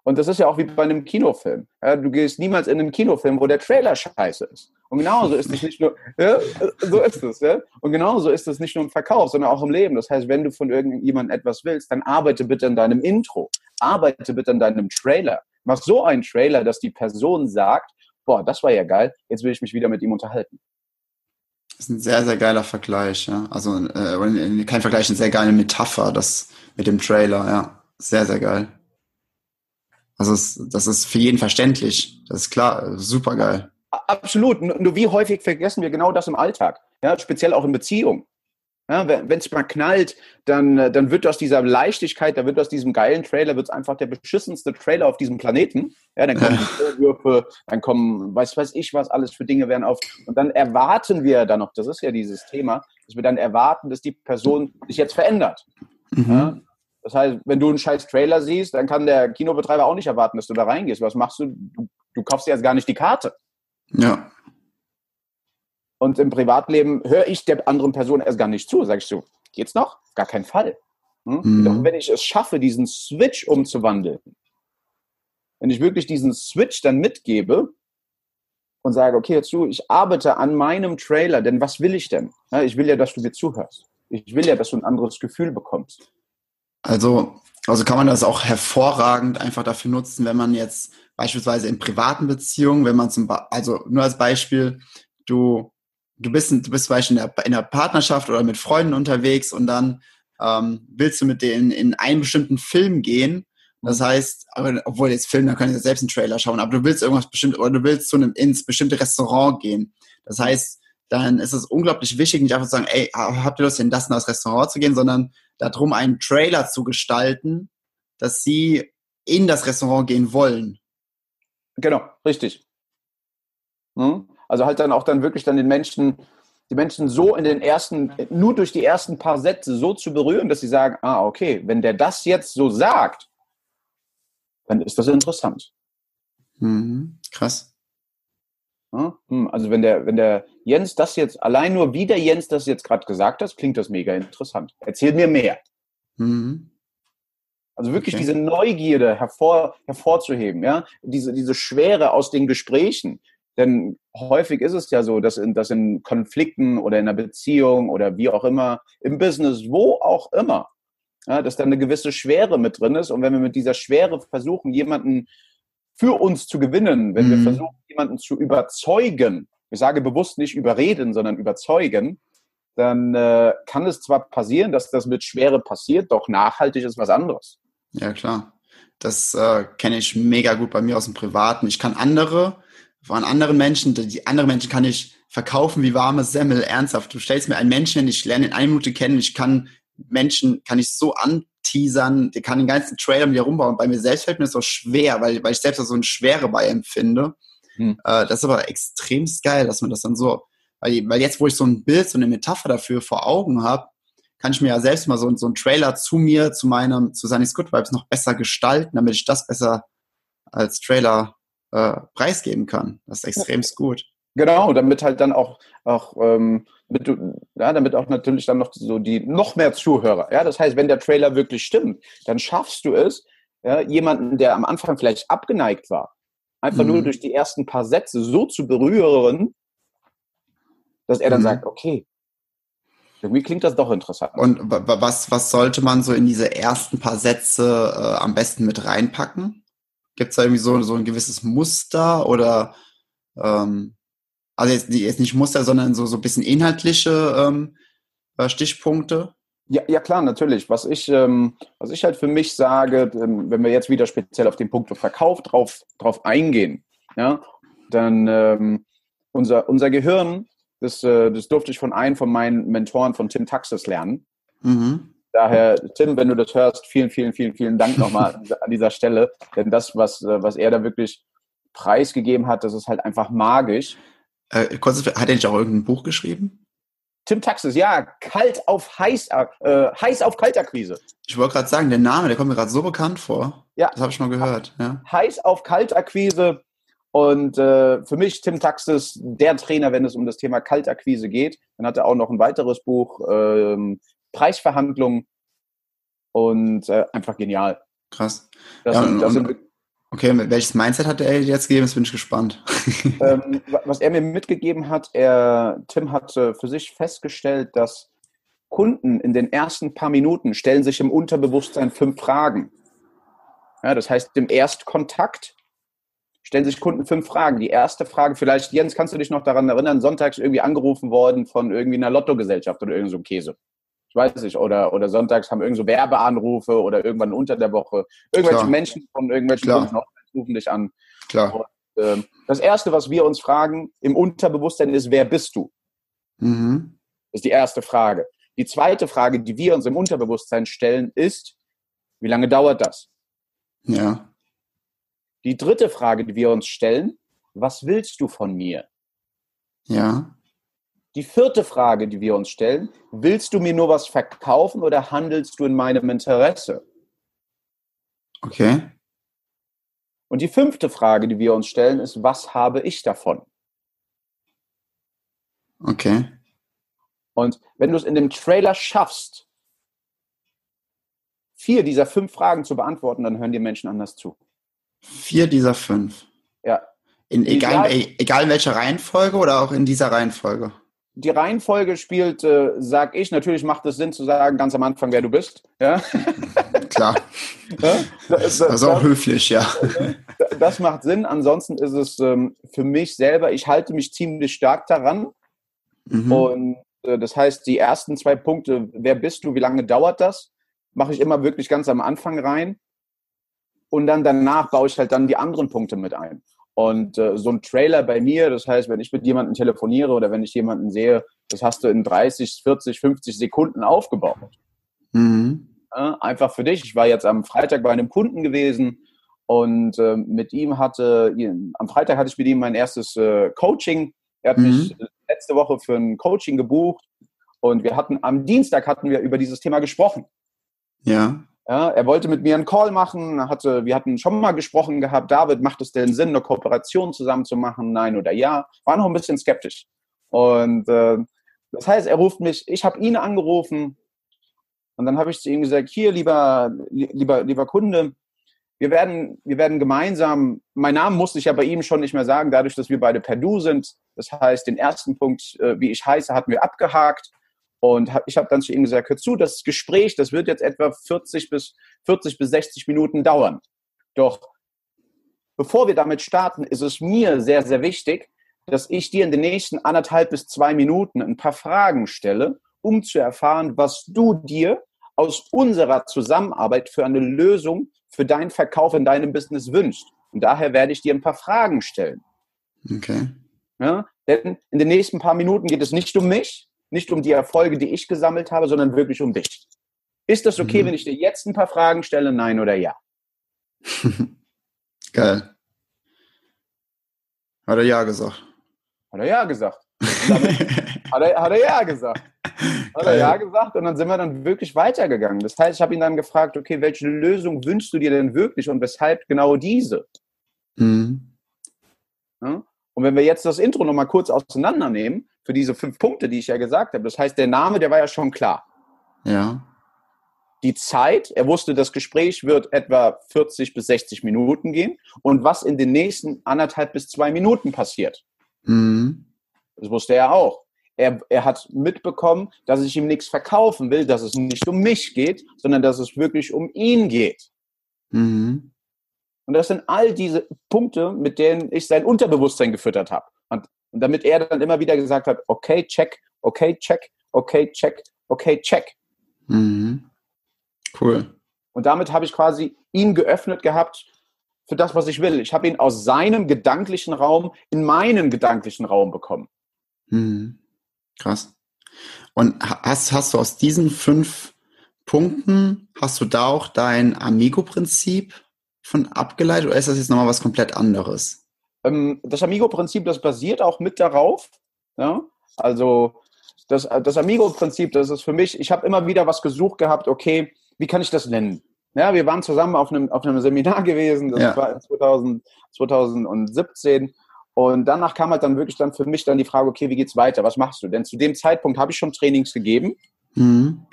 Und das ist ja auch wie bei einem Kinofilm. Du gehst niemals in einen Kinofilm, wo der Trailer scheiße ist. Und genauso ist es nicht nur, ja, so ist es, ja. Und genauso ist es nicht nur im Verkauf, sondern auch im Leben. Das heißt, wenn du von irgendjemandem etwas willst, dann arbeite bitte an deinem Intro. Arbeite bitte an deinem Trailer. Mach so einen Trailer, dass die Person sagt, boah, das war ja geil, jetzt will ich mich wieder mit ihm unterhalten. Das ist ein sehr, sehr geiler Vergleich, ja. Also äh, kein Vergleich, eine sehr geile Metapher, das mit dem Trailer, ja. Sehr, sehr geil. Also es, das ist für jeden verständlich. Das ist klar, super geil. Absolut. Nur wie häufig vergessen wir genau das im Alltag? Ja, speziell auch in Beziehungen. Ja, wenn es mal knallt, dann, dann wird aus dieser Leichtigkeit, da wird aus diesem geilen Trailer, wird es einfach der beschissenste Trailer auf diesem Planeten. Ja, dann kommen Vorwürfe, dann kommen, weiß weiß ich was, alles für Dinge werden auf. Und dann erwarten wir dann noch, das ist ja dieses Thema, dass wir dann erwarten, dass die Person sich jetzt verändert. Mhm. Ja? Das heißt, wenn du einen scheiß Trailer siehst, dann kann der Kinobetreiber auch nicht erwarten, dass du da reingehst. Was machst du? Du, du kaufst dir jetzt gar nicht die Karte. Ja. Und im Privatleben höre ich der anderen Person erst gar nicht zu. Sag ich so, geht's noch? Gar kein Fall. Hm? Mhm. Doch wenn ich es schaffe, diesen Switch umzuwandeln, wenn ich wirklich diesen Switch dann mitgebe und sage, okay, jetzt du, ich arbeite an meinem Trailer, denn was will ich denn? Ja, ich will ja, dass du mir zuhörst. Ich will ja, dass du ein anderes Gefühl bekommst. Also, also kann man das auch hervorragend einfach dafür nutzen, wenn man jetzt beispielsweise in privaten Beziehungen, wenn man zum, ba also nur als Beispiel, du du bist, du bist zum Beispiel in der, in der Partnerschaft oder mit Freunden unterwegs und dann ähm, willst du mit denen in einen bestimmten Film gehen. Das heißt, obwohl jetzt Film, da können sie selbst einen Trailer schauen, aber du willst irgendwas bestimmt, oder du willst zu einem ins bestimmte Restaurant gehen. Das heißt, dann ist es unglaublich wichtig, nicht einfach zu sagen, ey, habt ihr Lust, in das und das Restaurant zu gehen, sondern darum, einen Trailer zu gestalten, dass sie in das Restaurant gehen wollen. Genau, richtig. Hm? Also halt dann auch dann wirklich dann den Menschen, die Menschen so in den ersten, nur durch die ersten paar Sätze so zu berühren, dass sie sagen, ah, okay, wenn der das jetzt so sagt, dann ist das interessant. Mhm, krass. Hm, also wenn der, wenn der Jens das jetzt, allein nur wie der Jens das jetzt gerade gesagt hat, klingt das mega interessant. Erzähl mir mehr. Mhm. Also wirklich okay. diese Neugierde hervor, hervorzuheben, ja, diese, diese Schwere aus den Gesprächen, denn häufig ist es ja so, dass in, dass in Konflikten oder in einer Beziehung oder wie auch immer, im Business, wo auch immer, ja, dass da eine gewisse Schwere mit drin ist. Und wenn wir mit dieser Schwere versuchen, jemanden für uns zu gewinnen, wenn mhm. wir versuchen, jemanden zu überzeugen, ich sage bewusst nicht überreden, sondern überzeugen, dann äh, kann es zwar passieren, dass das mit Schwere passiert, doch nachhaltig ist was anderes. Ja, klar. Das äh, kenne ich mega gut bei mir aus dem Privaten. Ich kann andere von anderen Menschen, die andere Menschen kann ich verkaufen wie warme Semmel, ernsthaft. Du stellst mir einen Menschen hin, ich lerne in einer Minute kennen, ich kann Menschen, kann ich so anteasern, der kann den ganzen Trailer mit dir rumbauen. Bei mir selbst fällt mir das so schwer, weil, weil ich selbst so eine Schwere bei empfinde. Hm. Äh, das ist aber extremst geil, dass man das dann so, weil, weil jetzt, wo ich so ein Bild, so eine Metapher dafür vor Augen habe, kann ich mir ja selbst mal so, so einen Trailer zu mir, zu meinem, zu Sunny's Good Vibes noch besser gestalten, damit ich das besser als Trailer äh, preisgeben kann. Das ist extrem gut. Genau, damit halt dann auch, auch ähm, mit, ja, damit auch natürlich dann noch so die noch mehr Zuhörer. Ja, das heißt, wenn der Trailer wirklich stimmt, dann schaffst du es, ja, jemanden, der am Anfang vielleicht abgeneigt war, einfach mhm. nur durch die ersten paar Sätze so zu berühren, dass er dann mhm. sagt, okay, irgendwie klingt das doch interessant. Und was, was sollte man so in diese ersten paar Sätze äh, am besten mit reinpacken? Gibt es da irgendwie so, so ein gewisses Muster oder ähm, also jetzt, jetzt nicht Muster, sondern so, so ein bisschen inhaltliche ähm, äh, Stichpunkte? Ja, ja klar, natürlich. Was ich, ähm, was ich halt für mich sage, ähm, wenn wir jetzt wieder speziell auf den Punkt Verkauf drauf, drauf eingehen, ja, dann ähm, unser, unser Gehirn, das, äh, das durfte ich von einem von meinen Mentoren von Tim Taxis lernen. Mhm. Daher, Tim, wenn du das hörst, vielen, vielen, vielen, vielen Dank nochmal an dieser Stelle. Denn das, was, äh, was er da wirklich preisgegeben hat, das ist halt einfach magisch. Äh, hat er nicht auch irgendein Buch geschrieben? Tim Taxis, ja, kalt auf heiß, äh, heiß auf Kaltakquise. Ich wollte gerade sagen, der Name, der kommt mir gerade so bekannt vor. Ja. Das habe ich mal gehört. Ja. Heiß auf Kaltakquise. Und äh, für mich Tim Taxis der Trainer, wenn es um das Thema Kaltakquise geht. Dann hat er auch noch ein weiteres Buch, ähm, Preisverhandlungen. Und äh, einfach genial. Krass. Das ja, sind, das und, sind Okay, welches Mindset hat er jetzt gegeben? Jetzt bin ich gespannt. Ähm, was er mir mitgegeben hat, er, Tim hat für sich festgestellt, dass Kunden in den ersten paar Minuten stellen sich im Unterbewusstsein fünf Fragen. Ja, das heißt, im Erstkontakt stellen sich Kunden fünf Fragen. Die erste Frage, vielleicht, Jens, kannst du dich noch daran erinnern, sonntags irgendwie angerufen worden von irgendwie einer Lottogesellschaft oder irgend so Käse? Ich weiß nicht, oder, oder sonntags haben irgend so Werbeanrufe oder irgendwann unter der Woche. Irgendwelche Klar. Menschen von irgendwelchen Kunden rufen dich an. Klar. Und, äh, das Erste, was wir uns fragen im Unterbewusstsein ist, wer bist du? Mhm. Das ist die erste Frage. Die zweite Frage, die wir uns im Unterbewusstsein stellen, ist, wie lange dauert das? Ja. Die dritte Frage, die wir uns stellen, was willst du von mir? Ja. Die vierte Frage, die wir uns stellen, willst du mir nur was verkaufen oder handelst du in meinem Interesse? Okay. Und die fünfte Frage, die wir uns stellen, ist, was habe ich davon? Okay. Und wenn du es in dem Trailer schaffst, vier dieser fünf Fragen zu beantworten, dann hören die Menschen anders zu. Vier dieser fünf? Ja. In, egal, egal in welcher Reihenfolge oder auch in dieser Reihenfolge? Die Reihenfolge spielt, äh, sag ich, natürlich macht es Sinn zu sagen, ganz am Anfang, wer du bist. Ja? Klar. Ja? Das, das, ist auch das, höflich, ja. Das macht Sinn. Ansonsten ist es ähm, für mich selber, ich halte mich ziemlich stark daran. Mhm. Und äh, das heißt, die ersten zwei Punkte, wer bist du, wie lange dauert das, mache ich immer wirklich ganz am Anfang rein. Und dann danach baue ich halt dann die anderen Punkte mit ein. Und äh, so ein Trailer bei mir, das heißt, wenn ich mit jemandem telefoniere oder wenn ich jemanden sehe, das hast du in 30, 40, 50 Sekunden aufgebaut. Mhm. Ja, einfach für dich. Ich war jetzt am Freitag bei einem Kunden gewesen und äh, mit ihm hatte, am Freitag hatte ich mit ihm mein erstes äh, Coaching. Er hat mhm. mich letzte Woche für ein Coaching gebucht und wir hatten am Dienstag hatten wir über dieses Thema gesprochen. Ja. Ja, er wollte mit mir einen Call machen, hatte, wir hatten schon mal gesprochen gehabt, David, macht es denn Sinn, eine Kooperation zusammen zu machen, nein oder ja? War noch ein bisschen skeptisch. Und äh, das heißt, er ruft mich, ich habe ihn angerufen und dann habe ich zu ihm gesagt, hier, lieber, lieber, lieber Kunde, wir werden, wir werden gemeinsam, mein Name musste ich ja bei ihm schon nicht mehr sagen, dadurch, dass wir beide per Du sind. Das heißt, den ersten Punkt, äh, wie ich heiße, hatten wir abgehakt. Und hab, ich habe dann zu ihm gesagt, hör zu, das Gespräch, das wird jetzt etwa 40 bis, 40 bis 60 Minuten dauern. Doch bevor wir damit starten, ist es mir sehr, sehr wichtig, dass ich dir in den nächsten anderthalb bis zwei Minuten ein paar Fragen stelle, um zu erfahren, was du dir aus unserer Zusammenarbeit für eine Lösung für deinen Verkauf in deinem Business wünschst. Und daher werde ich dir ein paar Fragen stellen. Okay. Ja, denn in den nächsten paar Minuten geht es nicht um mich, nicht um die Erfolge, die ich gesammelt habe, sondern wirklich um dich. Ist das okay, mhm. wenn ich dir jetzt ein paar Fragen stelle, nein oder ja? Geil. Hat er ja gesagt. Hat er ja gesagt. hat, er, hat er ja gesagt. Hat Geil. er ja gesagt und dann sind wir dann wirklich weitergegangen. Das heißt, ich habe ihn dann gefragt, okay, welche Lösung wünschst du dir denn wirklich und weshalb genau diese? Mhm. Ja? Und wenn wir jetzt das Intro nochmal kurz auseinandernehmen, für diese fünf Punkte, die ich ja gesagt habe. Das heißt, der Name, der war ja schon klar. Ja. Die Zeit, er wusste, das Gespräch wird etwa 40 bis 60 Minuten gehen und was in den nächsten anderthalb bis zwei Minuten passiert. Mhm. Das wusste er auch. er, er hat mitbekommen, dass ich ihm nichts verkaufen will, dass es nicht um mich geht, sondern dass es wirklich um ihn geht. Mhm. Und das sind all diese Punkte, mit denen ich sein Unterbewusstsein gefüttert habe. Und, und damit er dann immer wieder gesagt hat, okay, check, okay, check, okay, check, okay, check. Mhm. Cool. Und damit habe ich quasi ihn geöffnet gehabt für das, was ich will. Ich habe ihn aus seinem gedanklichen Raum in meinen gedanklichen Raum bekommen. Mhm. Krass. Und hast, hast du aus diesen fünf Punkten, hast du da auch dein Amigo-Prinzip von abgeleitet oder ist das jetzt nochmal was komplett anderes? Ähm, das Amigo-Prinzip, das basiert auch mit darauf. Ja? Also das, das Amigo-Prinzip, das ist für mich, ich habe immer wieder was gesucht gehabt, okay, wie kann ich das nennen? Ja, wir waren zusammen auf einem, auf einem Seminar gewesen, das ja. war 2000, 2017 und danach kam halt dann wirklich dann für mich dann die Frage, okay, wie geht's weiter? Was machst du? Denn zu dem Zeitpunkt habe ich schon Trainings gegeben. Mhm.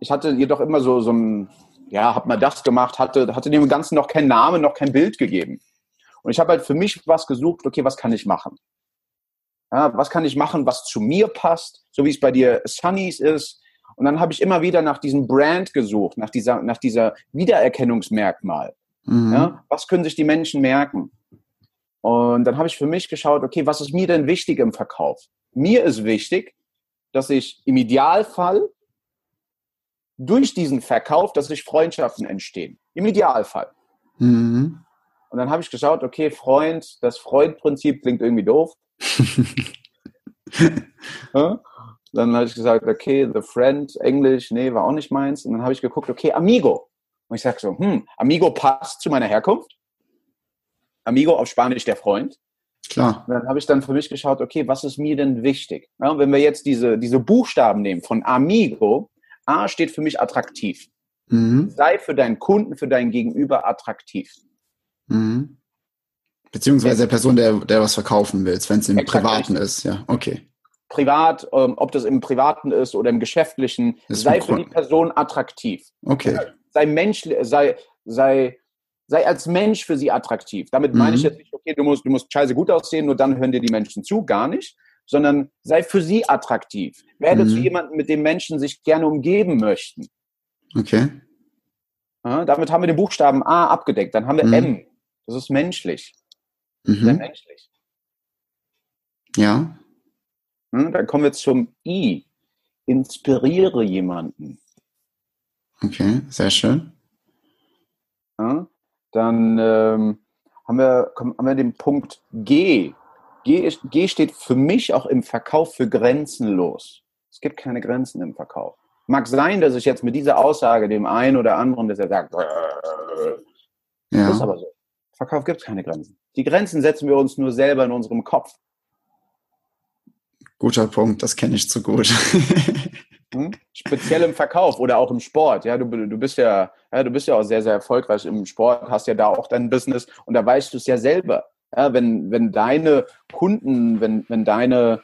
Ich hatte jedoch immer so, so ein, ja, habe mal das gemacht, hatte, hatte dem Ganzen noch keinen Namen, noch kein Bild gegeben. Und ich habe halt für mich was gesucht, okay, was kann ich machen? Ja, was kann ich machen, was zu mir passt, so wie es bei dir Sunnies ist. Und dann habe ich immer wieder nach diesem Brand gesucht, nach dieser, nach dieser Wiedererkennungsmerkmal. Mhm. Ja, was können sich die Menschen merken? Und dann habe ich für mich geschaut, okay, was ist mir denn wichtig im Verkauf? Mir ist wichtig, dass ich im Idealfall durch diesen Verkauf, dass sich Freundschaften entstehen. Im Idealfall. Mhm. Und dann habe ich geschaut, okay, Freund, das Freund-Prinzip klingt irgendwie doof. dann habe ich gesagt, okay, The Friend, Englisch, nee, war auch nicht meins. Und dann habe ich geguckt, okay, Amigo. Und ich sage so, hm, Amigo passt zu meiner Herkunft. Amigo auf Spanisch der Freund. Klar. Und dann habe ich dann für mich geschaut, okay, was ist mir denn wichtig? Ja, wenn wir jetzt diese, diese Buchstaben nehmen von Amigo, A steht für mich attraktiv. Mhm. Sei für deinen Kunden, für dein Gegenüber attraktiv. Mhm. Beziehungsweise der Person, der, der was verkaufen will, wenn es im Exakt Privaten ist, ja, okay. Privat, ähm, ob das im Privaten ist oder im Geschäftlichen, sei für die Person attraktiv. Okay. Sei menschlich, sei, sei sei als Mensch für sie attraktiv. Damit mhm. meine ich mhm. jetzt nicht, okay, du musst, du musst scheiße gut aussehen, nur dann hören dir die Menschen zu, gar nicht, sondern sei für sie attraktiv. Werde mhm. zu jemandem, mit dem Menschen sich gerne umgeben möchten. Okay. Ja, damit haben wir den Buchstaben A abgedeckt. Dann haben wir mhm. M. Das ist menschlich. Mhm. Sehr menschlich. Ja. Hm, dann kommen wir zum I. Inspiriere jemanden. Okay, sehr schön. Ja, dann ähm, haben, wir, haben wir den Punkt G. G. G steht für mich auch im Verkauf für grenzenlos. Es gibt keine Grenzen im Verkauf. Mag sein, dass ich jetzt mit dieser Aussage dem einen oder anderen, dass er sagt, ja. ist aber so. Verkauf gibt es keine Grenzen. Die Grenzen setzen wir uns nur selber in unserem Kopf. Guter Punkt, das kenne ich zu gut. Hm? Speziell im Verkauf oder auch im Sport. Ja, du, du bist ja, ja, du bist ja auch sehr, sehr erfolgreich im Sport, hast ja da auch dein Business und da weißt du es ja selber. Ja, wenn, wenn deine Kunden, wenn, wenn deine,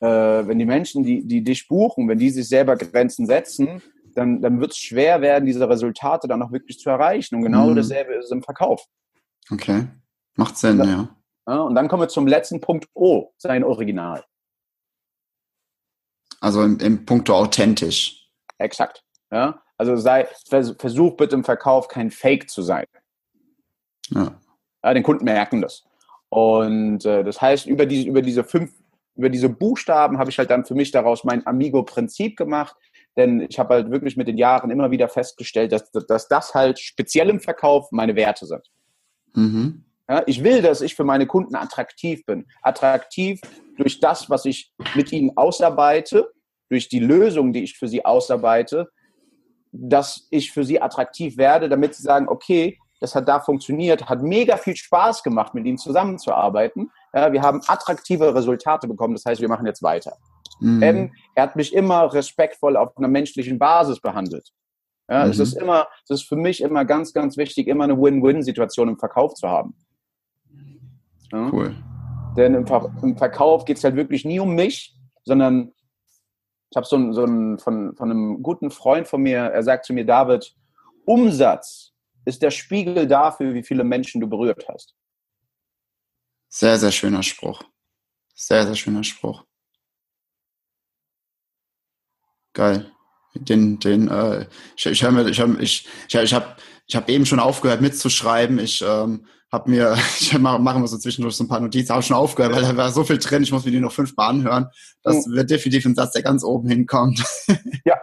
äh, wenn die Menschen, die, die dich buchen, wenn die sich selber Grenzen setzen, dann, dann wird es schwer werden, diese Resultate dann auch wirklich zu erreichen. Und genau mhm. dasselbe ist im Verkauf. Okay. Macht Sinn, dann, ja. ja. Und dann kommen wir zum letzten Punkt O, sein Original. Also im, im Punkto authentisch. Exakt. Ja? Also sei, versuch bitte im Verkauf kein Fake zu sein. Ja. ja den Kunden merken das. Und äh, das heißt, über diese, über diese fünf, über diese Buchstaben habe ich halt dann für mich daraus mein Amigo-Prinzip gemacht. Denn ich habe halt wirklich mit den Jahren immer wieder festgestellt, dass, dass das halt speziell im Verkauf meine Werte sind. Mhm. Ja, ich will, dass ich für meine Kunden attraktiv bin. Attraktiv durch das, was ich mit ihnen ausarbeite, durch die Lösung, die ich für sie ausarbeite, dass ich für sie attraktiv werde, damit sie sagen, okay, das hat da funktioniert, hat mega viel Spaß gemacht, mit ihnen zusammenzuarbeiten. Ja, wir haben attraktive Resultate bekommen, das heißt, wir machen jetzt weiter. Mhm. Ähm, er hat mich immer respektvoll auf einer menschlichen Basis behandelt. Ja, mhm. Es ist immer, es ist für mich immer ganz, ganz wichtig, immer eine Win-Win-Situation im Verkauf zu haben. Ja? Cool. Denn im, Ver im Verkauf geht es halt wirklich nie um mich, sondern ich habe so, ein, so ein, von, von einem guten Freund von mir, er sagt zu mir, David, Umsatz ist der Spiegel dafür, wie viele Menschen du berührt hast. Sehr, sehr schöner Spruch. Sehr, sehr schöner Spruch. Geil. Den, den, äh, ich, ich, hab, ich, hab, ich, ich, habe ich hab eben schon aufgehört mitzuschreiben. Ich ähm, habe mir, ich mache mach immer so zwischendurch so ein paar Notizen, habe schon aufgehört, weil da war so viel drin, ich muss mir die noch fünfmal anhören. Das mhm. wird definitiv ein Satz, der ganz oben hinkommt. Ja,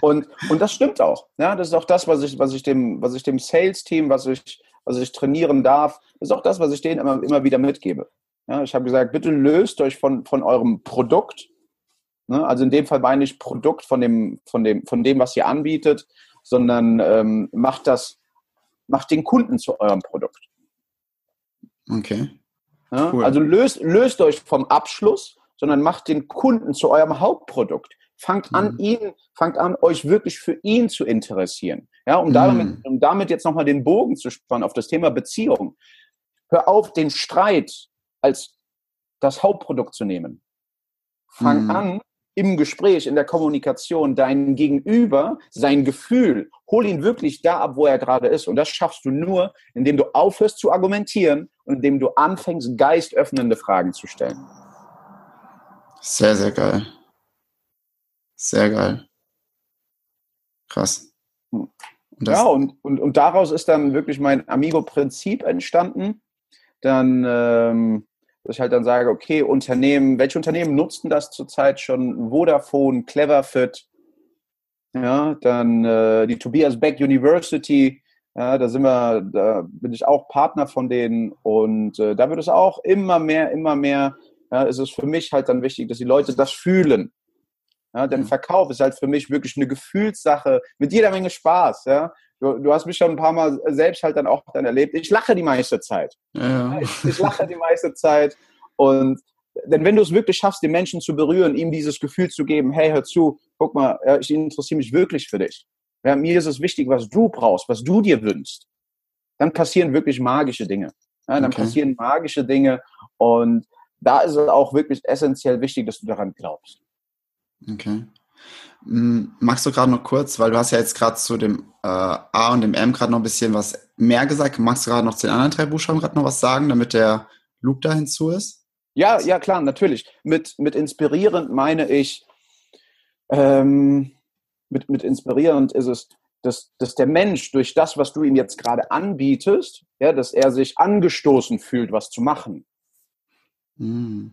und, und das stimmt auch. Ja, das ist auch das, was ich, was ich dem, was ich dem Sales-Team, was ich, was ich trainieren darf, das ist auch das, was ich denen immer, immer wieder mitgebe. Ja, ich habe gesagt, bitte löst euch von, von eurem Produkt. Ne? Also in dem Fall meine ich Produkt von dem, von dem, von dem, was ihr anbietet, sondern ähm, macht das, macht den Kunden zu eurem Produkt. Okay. Ja? Cool. Also löst, löst euch vom Abschluss, sondern macht den Kunden zu eurem Hauptprodukt. Fangt an, mhm. ihn, fangt an, euch wirklich für ihn zu interessieren. Ja, um, mhm. damit, um damit jetzt nochmal den Bogen zu spannen auf das Thema Beziehung. Hör auf, den Streit als das Hauptprodukt zu nehmen. Fang mhm. an, im Gespräch, in der Kommunikation, deinen Gegenüber, sein Gefühl, hol ihn wirklich da ab, wo er gerade ist. Und das schaffst du nur, indem du aufhörst zu argumentieren und indem du anfängst, geistöffnende Fragen zu stellen. Sehr, sehr geil. Sehr geil. Krass. Und ja, und, und, und daraus ist dann wirklich mein Amigo-Prinzip entstanden. Dann, ähm, dass ich halt dann sage, okay, Unternehmen, welche Unternehmen nutzten das zurzeit schon? Vodafone, Cleverfit, ja, dann äh, die Tobias Beck University, ja, da sind wir, da bin ich auch Partner von denen und äh, da wird es auch immer mehr, immer mehr, ja, ist es für mich halt dann wichtig, dass die Leute das fühlen. Ja, denn Verkauf ist halt für mich wirklich eine Gefühlssache mit jeder Menge Spaß. Ja. Du, du hast mich schon ein paar Mal selbst halt dann auch dann erlebt. Ich lache die meiste Zeit. Ja. Ich, ich lache die meiste Zeit. Und denn wenn du es wirklich schaffst, den Menschen zu berühren, ihm dieses Gefühl zu geben, hey, hör zu, guck mal, ich interessiere mich wirklich für dich. Ja, mir ist es wichtig, was du brauchst, was du dir wünschst. Dann passieren wirklich magische Dinge. Ja, dann okay. passieren magische Dinge. Und da ist es auch wirklich essentiell wichtig, dass du daran glaubst. Okay. Hm, magst du gerade noch kurz, weil du hast ja jetzt gerade zu dem äh, A und dem M gerade noch ein bisschen was mehr gesagt. Magst du gerade noch zu den anderen drei Buchstaben gerade noch was sagen, damit der Loop da hinzu ist? Ja, ja, klar, natürlich. Mit, mit inspirierend meine ich, ähm, mit, mit inspirierend ist es, dass, dass der Mensch durch das, was du ihm jetzt gerade anbietest, ja, dass er sich angestoßen fühlt, was zu machen. Hm.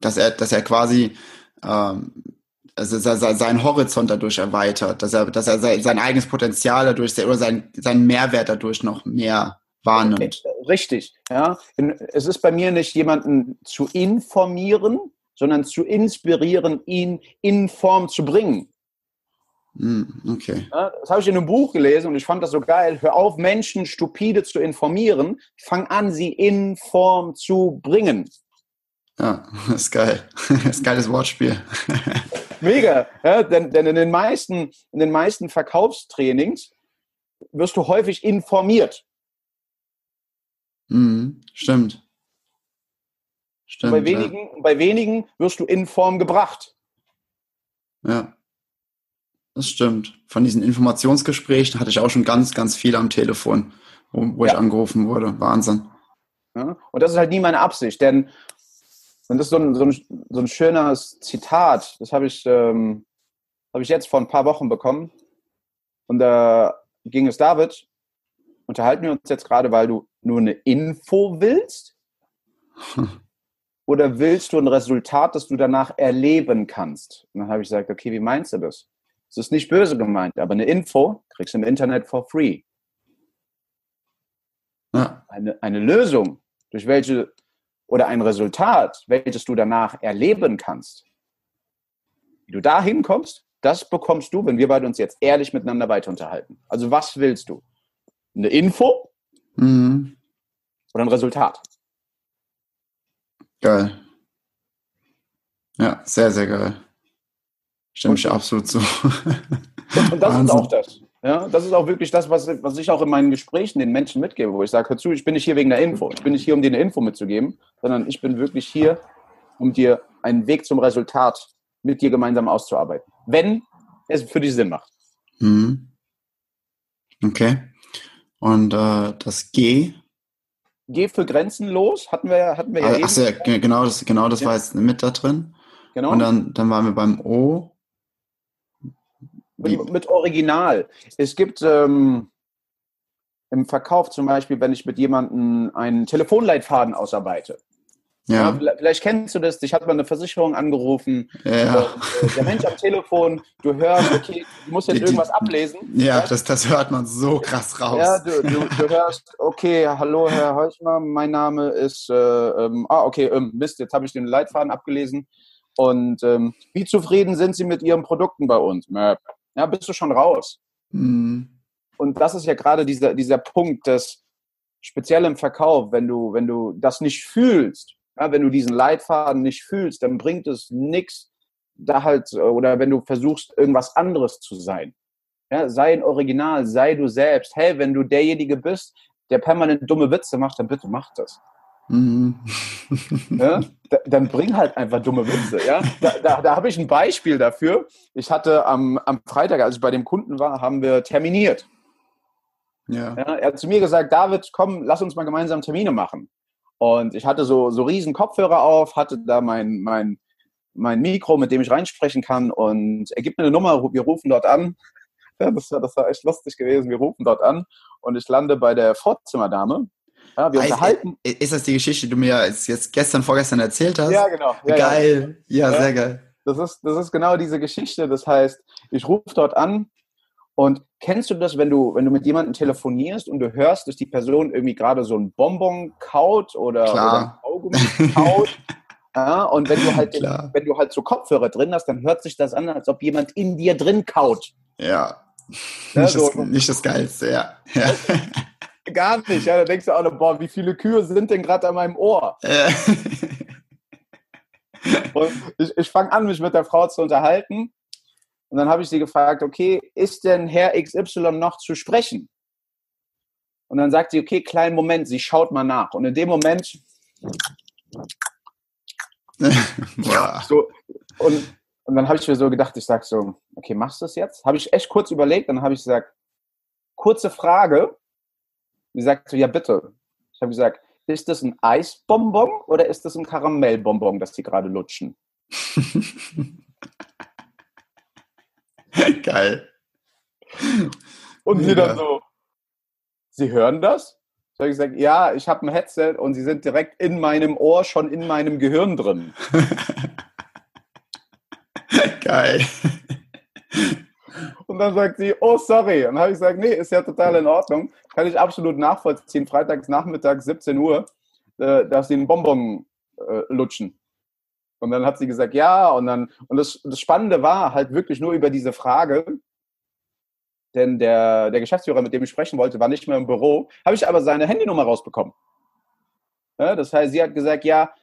Dass er, dass er quasi ähm, also seinen Horizont dadurch erweitert, dass er, dass er sein eigenes Potenzial dadurch oder sein, seinen Mehrwert dadurch noch mehr wahrnimmt. Richtig, ja. Es ist bei mir nicht jemanden zu informieren, sondern zu inspirieren, ihn in Form zu bringen. Hm, okay. Ja, das habe ich in einem Buch gelesen und ich fand das so geil. Hör auf, Menschen stupide zu informieren, fang an, sie in Form zu bringen. Ja, das ist geil. Das ist ein geiles Wortspiel. Mega. Ja, denn, denn in, den meisten, in den meisten Verkaufstrainings wirst du häufig informiert. Mhm, stimmt. Stimmt. Bei wenigen, ja. bei wenigen wirst du in Form gebracht. Ja. Das stimmt. Von diesen Informationsgesprächen hatte ich auch schon ganz, ganz viel am Telefon, wo, wo ja. ich angerufen wurde. Wahnsinn. Ja. Und das ist halt nie meine Absicht, denn und das ist so ein, so ein, so ein schönes Zitat, das habe ich, ähm, hab ich jetzt vor ein paar Wochen bekommen. Und da ging es, David, unterhalten wir uns jetzt gerade, weil du nur eine Info willst? Oder willst du ein Resultat, das du danach erleben kannst? Und dann habe ich gesagt, okay, wie meinst du das? Es ist nicht böse gemeint, aber eine Info kriegst du im Internet for free. Ja. Eine, eine Lösung, durch welche oder ein Resultat, welches du danach erleben kannst, wie du da hinkommst, das bekommst du, wenn wir beide uns jetzt ehrlich miteinander weiter unterhalten. Also was willst du? Eine Info mhm. oder ein Resultat? Geil. Ja, sehr, sehr geil. Stimme ich absolut zu. Und, und das Wahnsinn. ist auch das. Ja, das ist auch wirklich das, was, was ich auch in meinen Gesprächen den Menschen mitgebe, wo ich sage, hör zu, ich bin nicht hier wegen der Info. Ich bin nicht hier, um dir eine Info mitzugeben, sondern ich bin wirklich hier, um dir einen Weg zum Resultat mit dir gemeinsam auszuarbeiten. Wenn es für dich Sinn macht. Mhm. Okay. Und äh, das G Geh für grenzenlos, hatten wir, hatten wir ja. Ah, Achso, ja, genau das, genau das ja. war jetzt mit da drin. Genau. Und dann, dann waren wir beim O. Mit, mit Original. Es gibt ähm, im Verkauf zum Beispiel, wenn ich mit jemandem einen Telefonleitfaden ausarbeite. Ja. ja. vielleicht kennst du das. Ich hatte mal eine Versicherung angerufen. Ja. Äh, der Mensch am Telefon, du hörst, okay, du musst jetzt irgendwas ablesen. Ja, das, das hört man so krass raus. Ja, du, du, du hörst, okay, hallo Herr Heuchmer, mein Name ist, äh, ähm, ah, okay, ähm, Mist, jetzt habe ich den Leitfaden abgelesen. Und ähm, wie zufrieden sind Sie mit Ihren Produkten bei uns? Ja, bist du schon raus. Mhm. Und das ist ja gerade dieser, dieser Punkt, dass speziell im Verkauf, wenn du, wenn du das nicht fühlst, ja, wenn du diesen Leitfaden nicht fühlst, dann bringt es nichts, da halt, oder wenn du versuchst, irgendwas anderes zu sein. Ja, sei ein Original, sei du selbst. Hey, wenn du derjenige bist, der permanent dumme Witze macht, dann bitte mach das. Mhm. Ja, da, dann bring halt einfach dumme Witze. Ja? Da, da, da habe ich ein Beispiel dafür. Ich hatte am, am Freitag, als ich bei dem Kunden war, haben wir terminiert. Ja. ja. Er hat zu mir gesagt, David, komm, lass uns mal gemeinsam Termine machen. Und ich hatte so, so riesen Kopfhörer auf, hatte da mein, mein, mein Mikro, mit dem ich reinsprechen kann. Und er gibt mir eine Nummer, wir rufen dort an. Ja, das, war, das war echt lustig gewesen. Wir rufen dort an und ich lande bei der Vorzimmerdame. Ja, wir unterhalten. Ist das die Geschichte, die du mir jetzt gestern, vorgestern erzählt hast? Ja, genau. Ja, geil. Ja, ja, sehr geil. Das ist, das ist genau diese Geschichte. Das heißt, ich rufe dort an und kennst du das, wenn du, wenn du mit jemandem telefonierst und du hörst, dass die Person irgendwie gerade so ein Bonbon kaut oder, oder ein kaut? ja, und wenn du halt, den, wenn du halt so Kopfhörer drin hast, dann hört sich das an, als ob jemand in dir drin kaut. Ja. ja nicht, so, das, nicht das Geilste, ja. ja. Gar nicht, ja. Da denkst du auch noch, boah, wie viele Kühe sind denn gerade an meinem Ohr? Ja. und ich, ich fange an, mich mit der Frau zu unterhalten und dann habe ich sie gefragt, okay, ist denn Herr XY noch zu sprechen? Und dann sagt sie, okay, kleinen Moment, sie schaut mal nach. Und in dem Moment. ja. so, und, und dann habe ich mir so gedacht, ich sage so, okay, machst du das jetzt? Habe ich echt kurz überlegt, dann habe ich gesagt, kurze Frage. Sie sagt so, ja bitte. Ich habe gesagt, ist das ein Eisbonbon oder ist das ein Karamellbonbon, das Sie gerade lutschen? Geil. Und sie dann so, Sie hören das? So habe ich gesagt, ja, ich habe ein Headset und sie sind direkt in meinem Ohr, schon in meinem Gehirn drin. Geil. Und dann sagt sie, oh, sorry. Und dann habe ich gesagt, nee, ist ja total in Ordnung. Kann ich absolut nachvollziehen. Freitags Nachmittag, 17 Uhr, äh, dass sie einen Bonbon äh, lutschen. Und dann hat sie gesagt, ja, und dann, und das, das Spannende war halt wirklich nur über diese Frage, denn der, der Geschäftsführer, mit dem ich sprechen wollte, war nicht mehr im Büro, habe ich aber seine Handynummer rausbekommen. Ja, das heißt, sie hat gesagt, ja,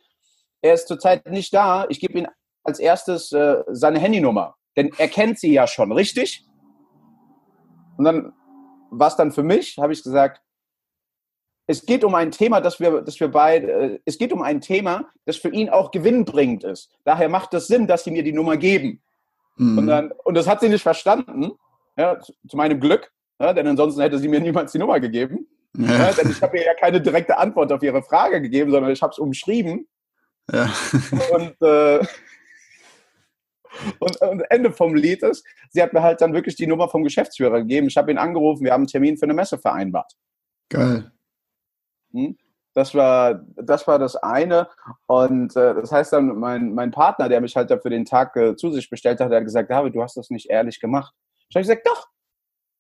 er ist zurzeit nicht da, ich gebe ihm als erstes äh, seine Handynummer, denn er kennt sie ja schon, richtig? Und dann war es dann für mich, habe ich gesagt, es geht um ein Thema, das wir, das wir beide, äh, es geht um ein Thema, das für ihn auch gewinnbringend ist. Daher macht es Sinn, dass sie mir die Nummer geben. Mhm. Und, dann, und das hat sie nicht verstanden, ja, zu, zu meinem Glück, ja, denn ansonsten hätte sie mir niemals die Nummer gegeben. Ja. denn ich habe ihr ja keine direkte Antwort auf ihre Frage gegeben, sondern ich habe es umschrieben. Ja. Und, äh, und, und, Ende vom Lied ist, sie hat mir halt dann wirklich die Nummer vom Geschäftsführer gegeben. Ich habe ihn angerufen, wir haben einen Termin für eine Messe vereinbart. Geil. Hm? Das war, das war das eine. Und äh, das heißt dann, mein, mein Partner, der mich halt für den Tag äh, zu sich bestellt hat, hat gesagt, David, du hast das nicht ehrlich gemacht. Ich habe gesagt, doch.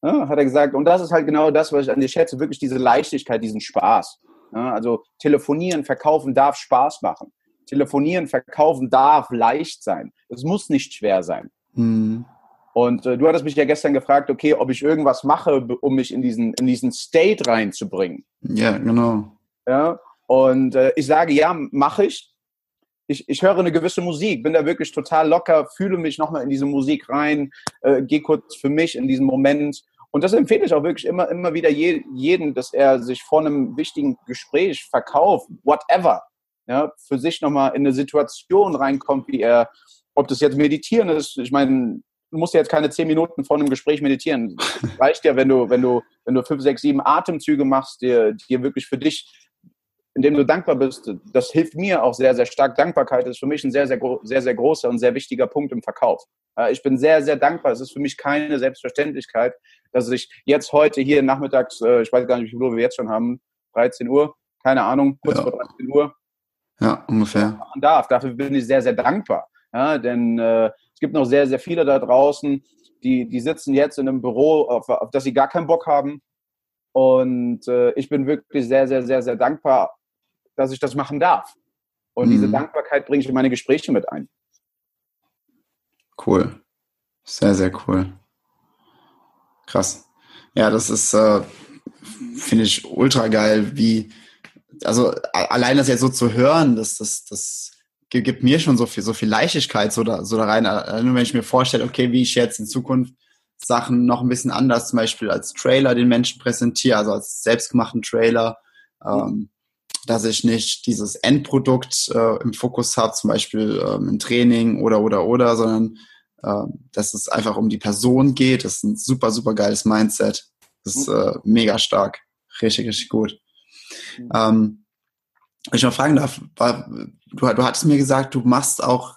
Ja, hat er gesagt. Und das ist halt genau das, was ich an dir schätze, wirklich diese Leichtigkeit, diesen Spaß. Ja, also telefonieren, verkaufen darf Spaß machen. Telefonieren, verkaufen darf leicht sein. Es muss nicht schwer sein. Mhm. Und äh, du hattest mich ja gestern gefragt, okay, ob ich irgendwas mache, um mich in diesen, in diesen State reinzubringen. Ja, genau. Ja, und äh, ich sage, ja, mache ich. ich. Ich höre eine gewisse Musik, bin da wirklich total locker, fühle mich nochmal in diese Musik rein, äh, gehe kurz für mich in diesen Moment. Und das empfehle ich auch wirklich immer, immer wieder je, jeden, dass er sich vor einem wichtigen Gespräch verkauft, whatever, ja, für sich nochmal in eine Situation reinkommt, wie er, ob das jetzt Meditieren ist, ich meine, du musst ja jetzt keine zehn Minuten vor einem Gespräch meditieren. Es reicht ja, wenn du, wenn du, wenn du fünf, sechs, sieben Atemzüge machst, dir, dir wirklich für dich indem du dankbar bist, das hilft mir auch sehr, sehr stark. Dankbarkeit ist für mich ein sehr, sehr, sehr, sehr großer und sehr wichtiger Punkt im Verkauf. Ich bin sehr, sehr dankbar. Es ist für mich keine Selbstverständlichkeit, dass ich jetzt heute hier nachmittags, äh, ich weiß gar nicht, wie viel Uhr wir jetzt schon haben, 13 Uhr, keine Ahnung, kurz ja. vor 13 Uhr. Ja, ungefähr. Machen darf. Dafür bin ich sehr, sehr dankbar. Ja, denn äh, es gibt noch sehr, sehr viele da draußen, die, die sitzen jetzt in einem Büro, auf, auf das sie gar keinen Bock haben. Und äh, ich bin wirklich sehr, sehr, sehr, sehr dankbar, dass ich das machen darf. Und mhm. diese Dankbarkeit bringe ich in meine Gespräche mit ein. Cool. Sehr, sehr cool. Krass. Ja, das ist, äh, finde ich, ultra geil, wie, also allein das jetzt so zu hören, das, das, das gibt mir schon so viel, so viel Leichtigkeit so da, so da rein. Nur wenn ich mir vorstelle, okay, wie ich jetzt in Zukunft Sachen noch ein bisschen anders, zum Beispiel als Trailer den Menschen präsentiere, also als selbstgemachten Trailer, ähm, dass ich nicht dieses Endprodukt äh, im Fokus habe, zum Beispiel ähm, im Training oder oder oder, sondern äh, dass es einfach um die Person geht. Das ist ein super, super geiles Mindset. Das ist äh, mega stark. Richtig, richtig gut. Mhm. Ähm, wenn ich mal fragen darf, war, du, du hattest mir gesagt, du machst auch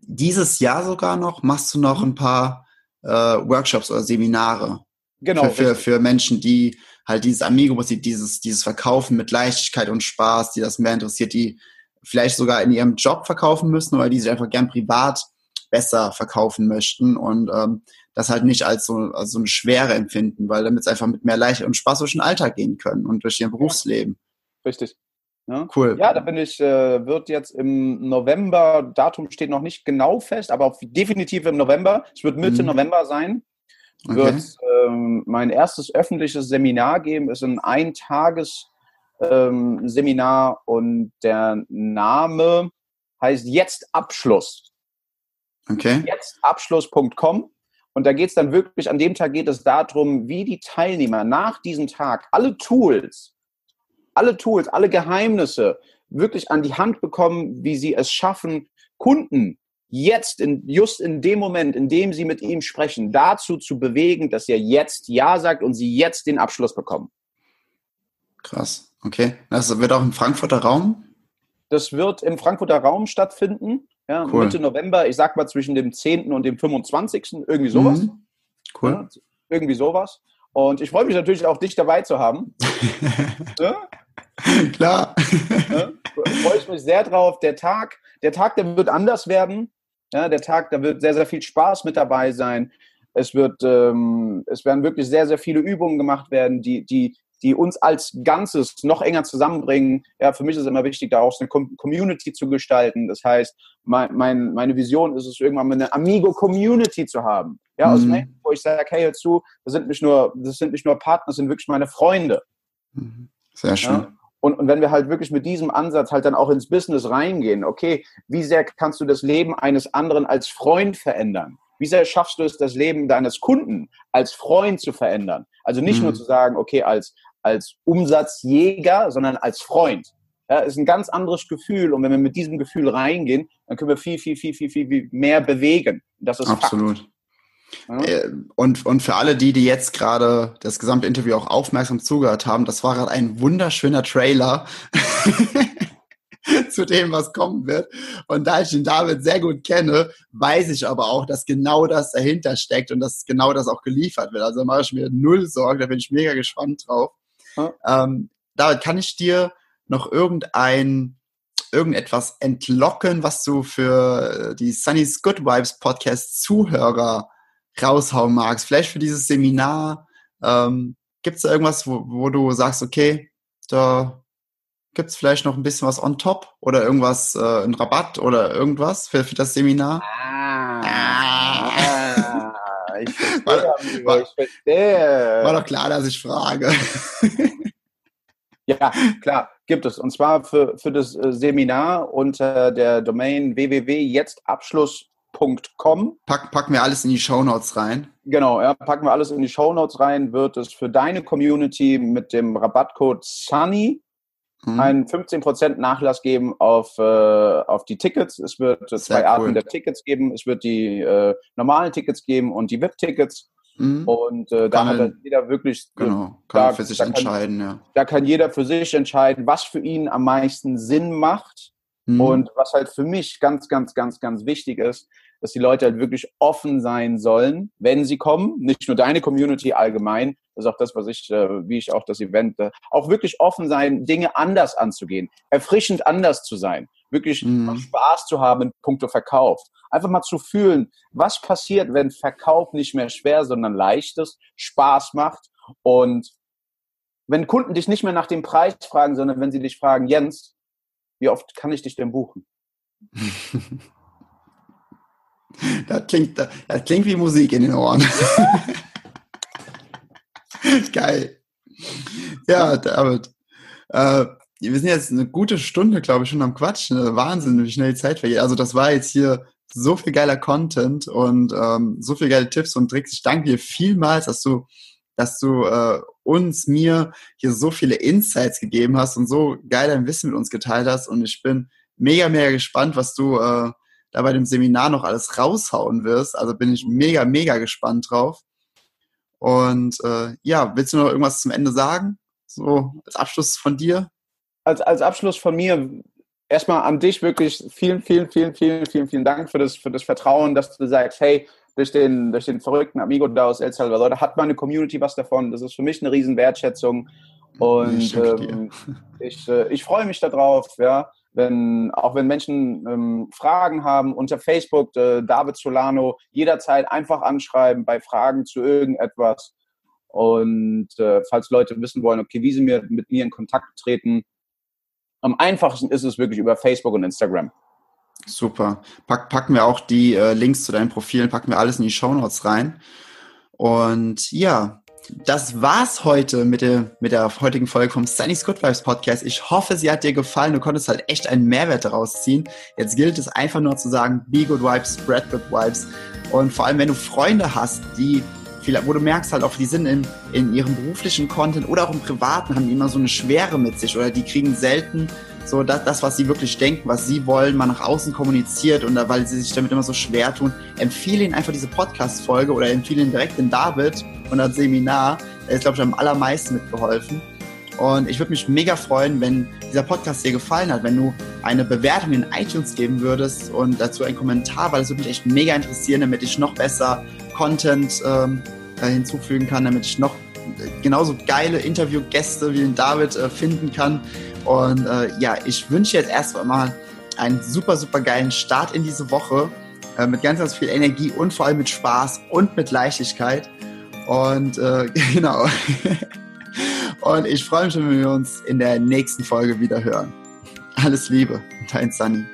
dieses Jahr sogar noch, machst du noch ein paar äh, Workshops oder Seminare. Genau. Für, für, für Menschen, die halt dieses Amigo, dieses, dieses Verkaufen mit Leichtigkeit und Spaß, die das mehr interessiert, die vielleicht sogar in ihrem Job verkaufen müssen oder die sich einfach gern privat besser verkaufen möchten und ähm, das halt nicht als so, als so eine Schwere empfinden, weil damit es einfach mit mehr Leichtigkeit und Spaß durch den Alltag gehen können und durch ihr Berufsleben. Richtig. Ja. Cool. Ja, da bin ich, äh, wird jetzt im November, Datum steht noch nicht genau fest, aber definitiv im November. Es wird Mitte mhm. November sein. Okay. Wird ähm, mein erstes öffentliches Seminar geben, ist ein Eintages ähm, und der Name heißt Jetzt Abschluss. Okay. Jetztabschluss.com. Und da geht es dann wirklich, an dem Tag geht es darum, wie die Teilnehmer nach diesem Tag alle Tools, alle Tools, alle Geheimnisse wirklich an die Hand bekommen, wie sie es schaffen, Kunden jetzt, in, just in dem Moment, in dem sie mit ihm sprechen, dazu zu bewegen, dass er jetzt Ja sagt und sie jetzt den Abschluss bekommen. Krass, okay. Das wird auch im Frankfurter Raum? Das wird im Frankfurter Raum stattfinden. Ja, cool. Mitte November, ich sag mal zwischen dem 10. und dem 25. Irgendwie sowas. Mhm. Cool. Ja, irgendwie sowas. Und ich freue mich natürlich auch, dich dabei zu haben. ja? Klar. Ja? Freue ich mich sehr drauf. Der Tag, der Tag, der wird anders werden. Ja, der Tag, da wird sehr, sehr viel Spaß mit dabei sein. Es wird, ähm, es werden wirklich sehr, sehr viele Übungen gemacht werden, die, die, die uns als Ganzes noch enger zusammenbringen. Ja, für mich ist es immer wichtig, daraus eine Community zu gestalten. Das heißt, mein, mein, meine Vision ist es, irgendwann mal eine Amigo-Community zu haben. Ja, aus mhm. Menschen, wo ich sage, hey, hör zu, das sind nicht nur, das sind nicht nur Partner, das sind wirklich meine Freunde. Mhm. Sehr schön. Ja? Und, und wenn wir halt wirklich mit diesem Ansatz halt dann auch ins Business reingehen, okay, wie sehr kannst du das Leben eines anderen als Freund verändern? Wie sehr schaffst du es, das Leben deines Kunden als Freund zu verändern? Also nicht mhm. nur zu sagen, okay, als, als Umsatzjäger, sondern als Freund. Ja, ist ein ganz anderes Gefühl. Und wenn wir mit diesem Gefühl reingehen, dann können wir viel, viel, viel, viel, viel mehr bewegen. Das ist Absolut. Ja. Äh, und, und für alle die, die jetzt gerade das gesamte Interview auch aufmerksam zugehört haben, das war gerade ein wunderschöner Trailer zu dem, was kommen wird. Und da ich den David sehr gut kenne, weiß ich aber auch, dass genau das dahinter steckt und dass genau das auch geliefert wird. Also mache ich mir null Sorgen, da bin ich mega gespannt drauf. Ähm, David, kann ich dir noch irgendein irgendetwas entlocken, was du für die Sunny's Good Vibes Podcast Zuhörer raushauen magst? Vielleicht für dieses Seminar. Ähm, Gibt es da irgendwas, wo, wo du sagst, okay, da gibt es vielleicht noch ein bisschen was on top oder irgendwas, äh, ein Rabatt oder irgendwas für, für das Seminar? Ah, ah ich verstehe, war, war, ich verstehe. War doch klar, dass ich frage. Ja, klar, gibt es. Und zwar für, für das äh, Seminar unter der Domain www.jetztabschluss.com. Pack, packen wir alles in die Shownotes rein. Genau, ja, packen wir alles in die Shownotes rein. Wird es für deine Community mit dem Rabattcode SUNNY mhm. einen 15% Nachlass geben auf, äh, auf die Tickets. Es wird Sehr zwei cool. Arten der Tickets geben. Es wird die äh, normalen Tickets geben und die VIP-Tickets. Mhm. Und äh, da kann hat jeder wirklich. Genau, kann da, für sich entscheiden, kann, ja. Da kann jeder für sich entscheiden, was für ihn am meisten Sinn macht. Mhm. Und was halt für mich ganz, ganz, ganz, ganz wichtig ist, dass die Leute halt wirklich offen sein sollen, wenn sie kommen. Nicht nur deine Community allgemein, das ist auch das, was ich, äh, wie ich auch das Event, äh, auch wirklich offen sein, Dinge anders anzugehen, erfrischend anders zu sein, wirklich mhm. Spaß zu haben in puncto Verkauf. Einfach mal zu fühlen, was passiert, wenn Verkauf nicht mehr schwer, sondern leicht ist, Spaß macht und wenn Kunden dich nicht mehr nach dem Preis fragen, sondern wenn sie dich fragen, Jens, wie oft kann ich dich denn buchen? Das klingt, das klingt wie Musik in den Ohren. Geil. Ja, David. Äh, wir sind jetzt eine gute Stunde, glaube ich, schon am Quatschen. Wahnsinn, wie schnell die Zeit vergeht. Also das war jetzt hier so viel geiler Content und ähm, so viele geile Tipps und Tricks. Ich danke dir vielmals, dass du, dass du äh, uns, mir hier so viele Insights gegeben hast und so geil dein Wissen mit uns geteilt hast. Und ich bin mega, mega gespannt, was du äh, da bei dem Seminar noch alles raushauen wirst. Also bin ich mega, mega gespannt drauf. Und äh, ja, willst du noch irgendwas zum Ende sagen? So als Abschluss von dir? Als, als Abschluss von mir erstmal an dich wirklich vielen, vielen, vielen, vielen, vielen, vielen Dank für das, für das Vertrauen, dass du sagst, hey, durch den, durch den verrückten Amigo da aus El Salvador, da hat meine Community was davon. Das ist für mich eine riesen Wertschätzung. Und ähm, ich, äh, ich freue mich darauf, ja wenn, auch wenn Menschen ähm, Fragen haben, unter Facebook, äh, David Solano, jederzeit einfach anschreiben bei Fragen zu irgendetwas. Und äh, falls Leute wissen wollen, okay, wie sie mir, mit mir in Kontakt treten, am einfachsten ist es wirklich über Facebook und Instagram. Super. Pack, packen wir auch die äh, Links zu deinen Profilen, packen wir alles in die Show Notes rein. Und ja, das war's heute mit der, mit der heutigen Folge vom Sunny's Good Vibes Podcast. Ich hoffe, sie hat dir gefallen. Du konntest halt echt einen Mehrwert daraus ziehen. Jetzt gilt es einfach nur zu sagen, be good vibes, spread good vibes. Und vor allem, wenn du Freunde hast, die wo du merkst halt auch, die sind in, in ihrem beruflichen Content oder auch im privaten, haben die immer so eine Schwere mit sich oder die kriegen selten so das, das, was sie wirklich denken, was sie wollen, mal nach außen kommuniziert und da, weil sie sich damit immer so schwer tun, empfehle ihnen einfach diese Podcast-Folge oder empfehle ihnen direkt den David und das Seminar. Er ist, glaube ich, am allermeisten mitgeholfen. Und ich würde mich mega freuen, wenn dieser Podcast dir gefallen hat, wenn du eine Bewertung in iTunes geben würdest und dazu einen Kommentar, weil es würde mich echt mega interessieren, damit ich noch besser Content ähm, hinzufügen kann, damit ich noch genauso geile Interviewgäste wie den David äh, finden kann. Und äh, ja, ich wünsche jetzt erstmal einen super, super geilen Start in diese Woche äh, mit ganz, ganz viel Energie und vor allem mit Spaß und mit Leichtigkeit. Und äh, genau. und ich freue mich, wenn wir uns in der nächsten Folge wieder hören. Alles Liebe, dein Sunny.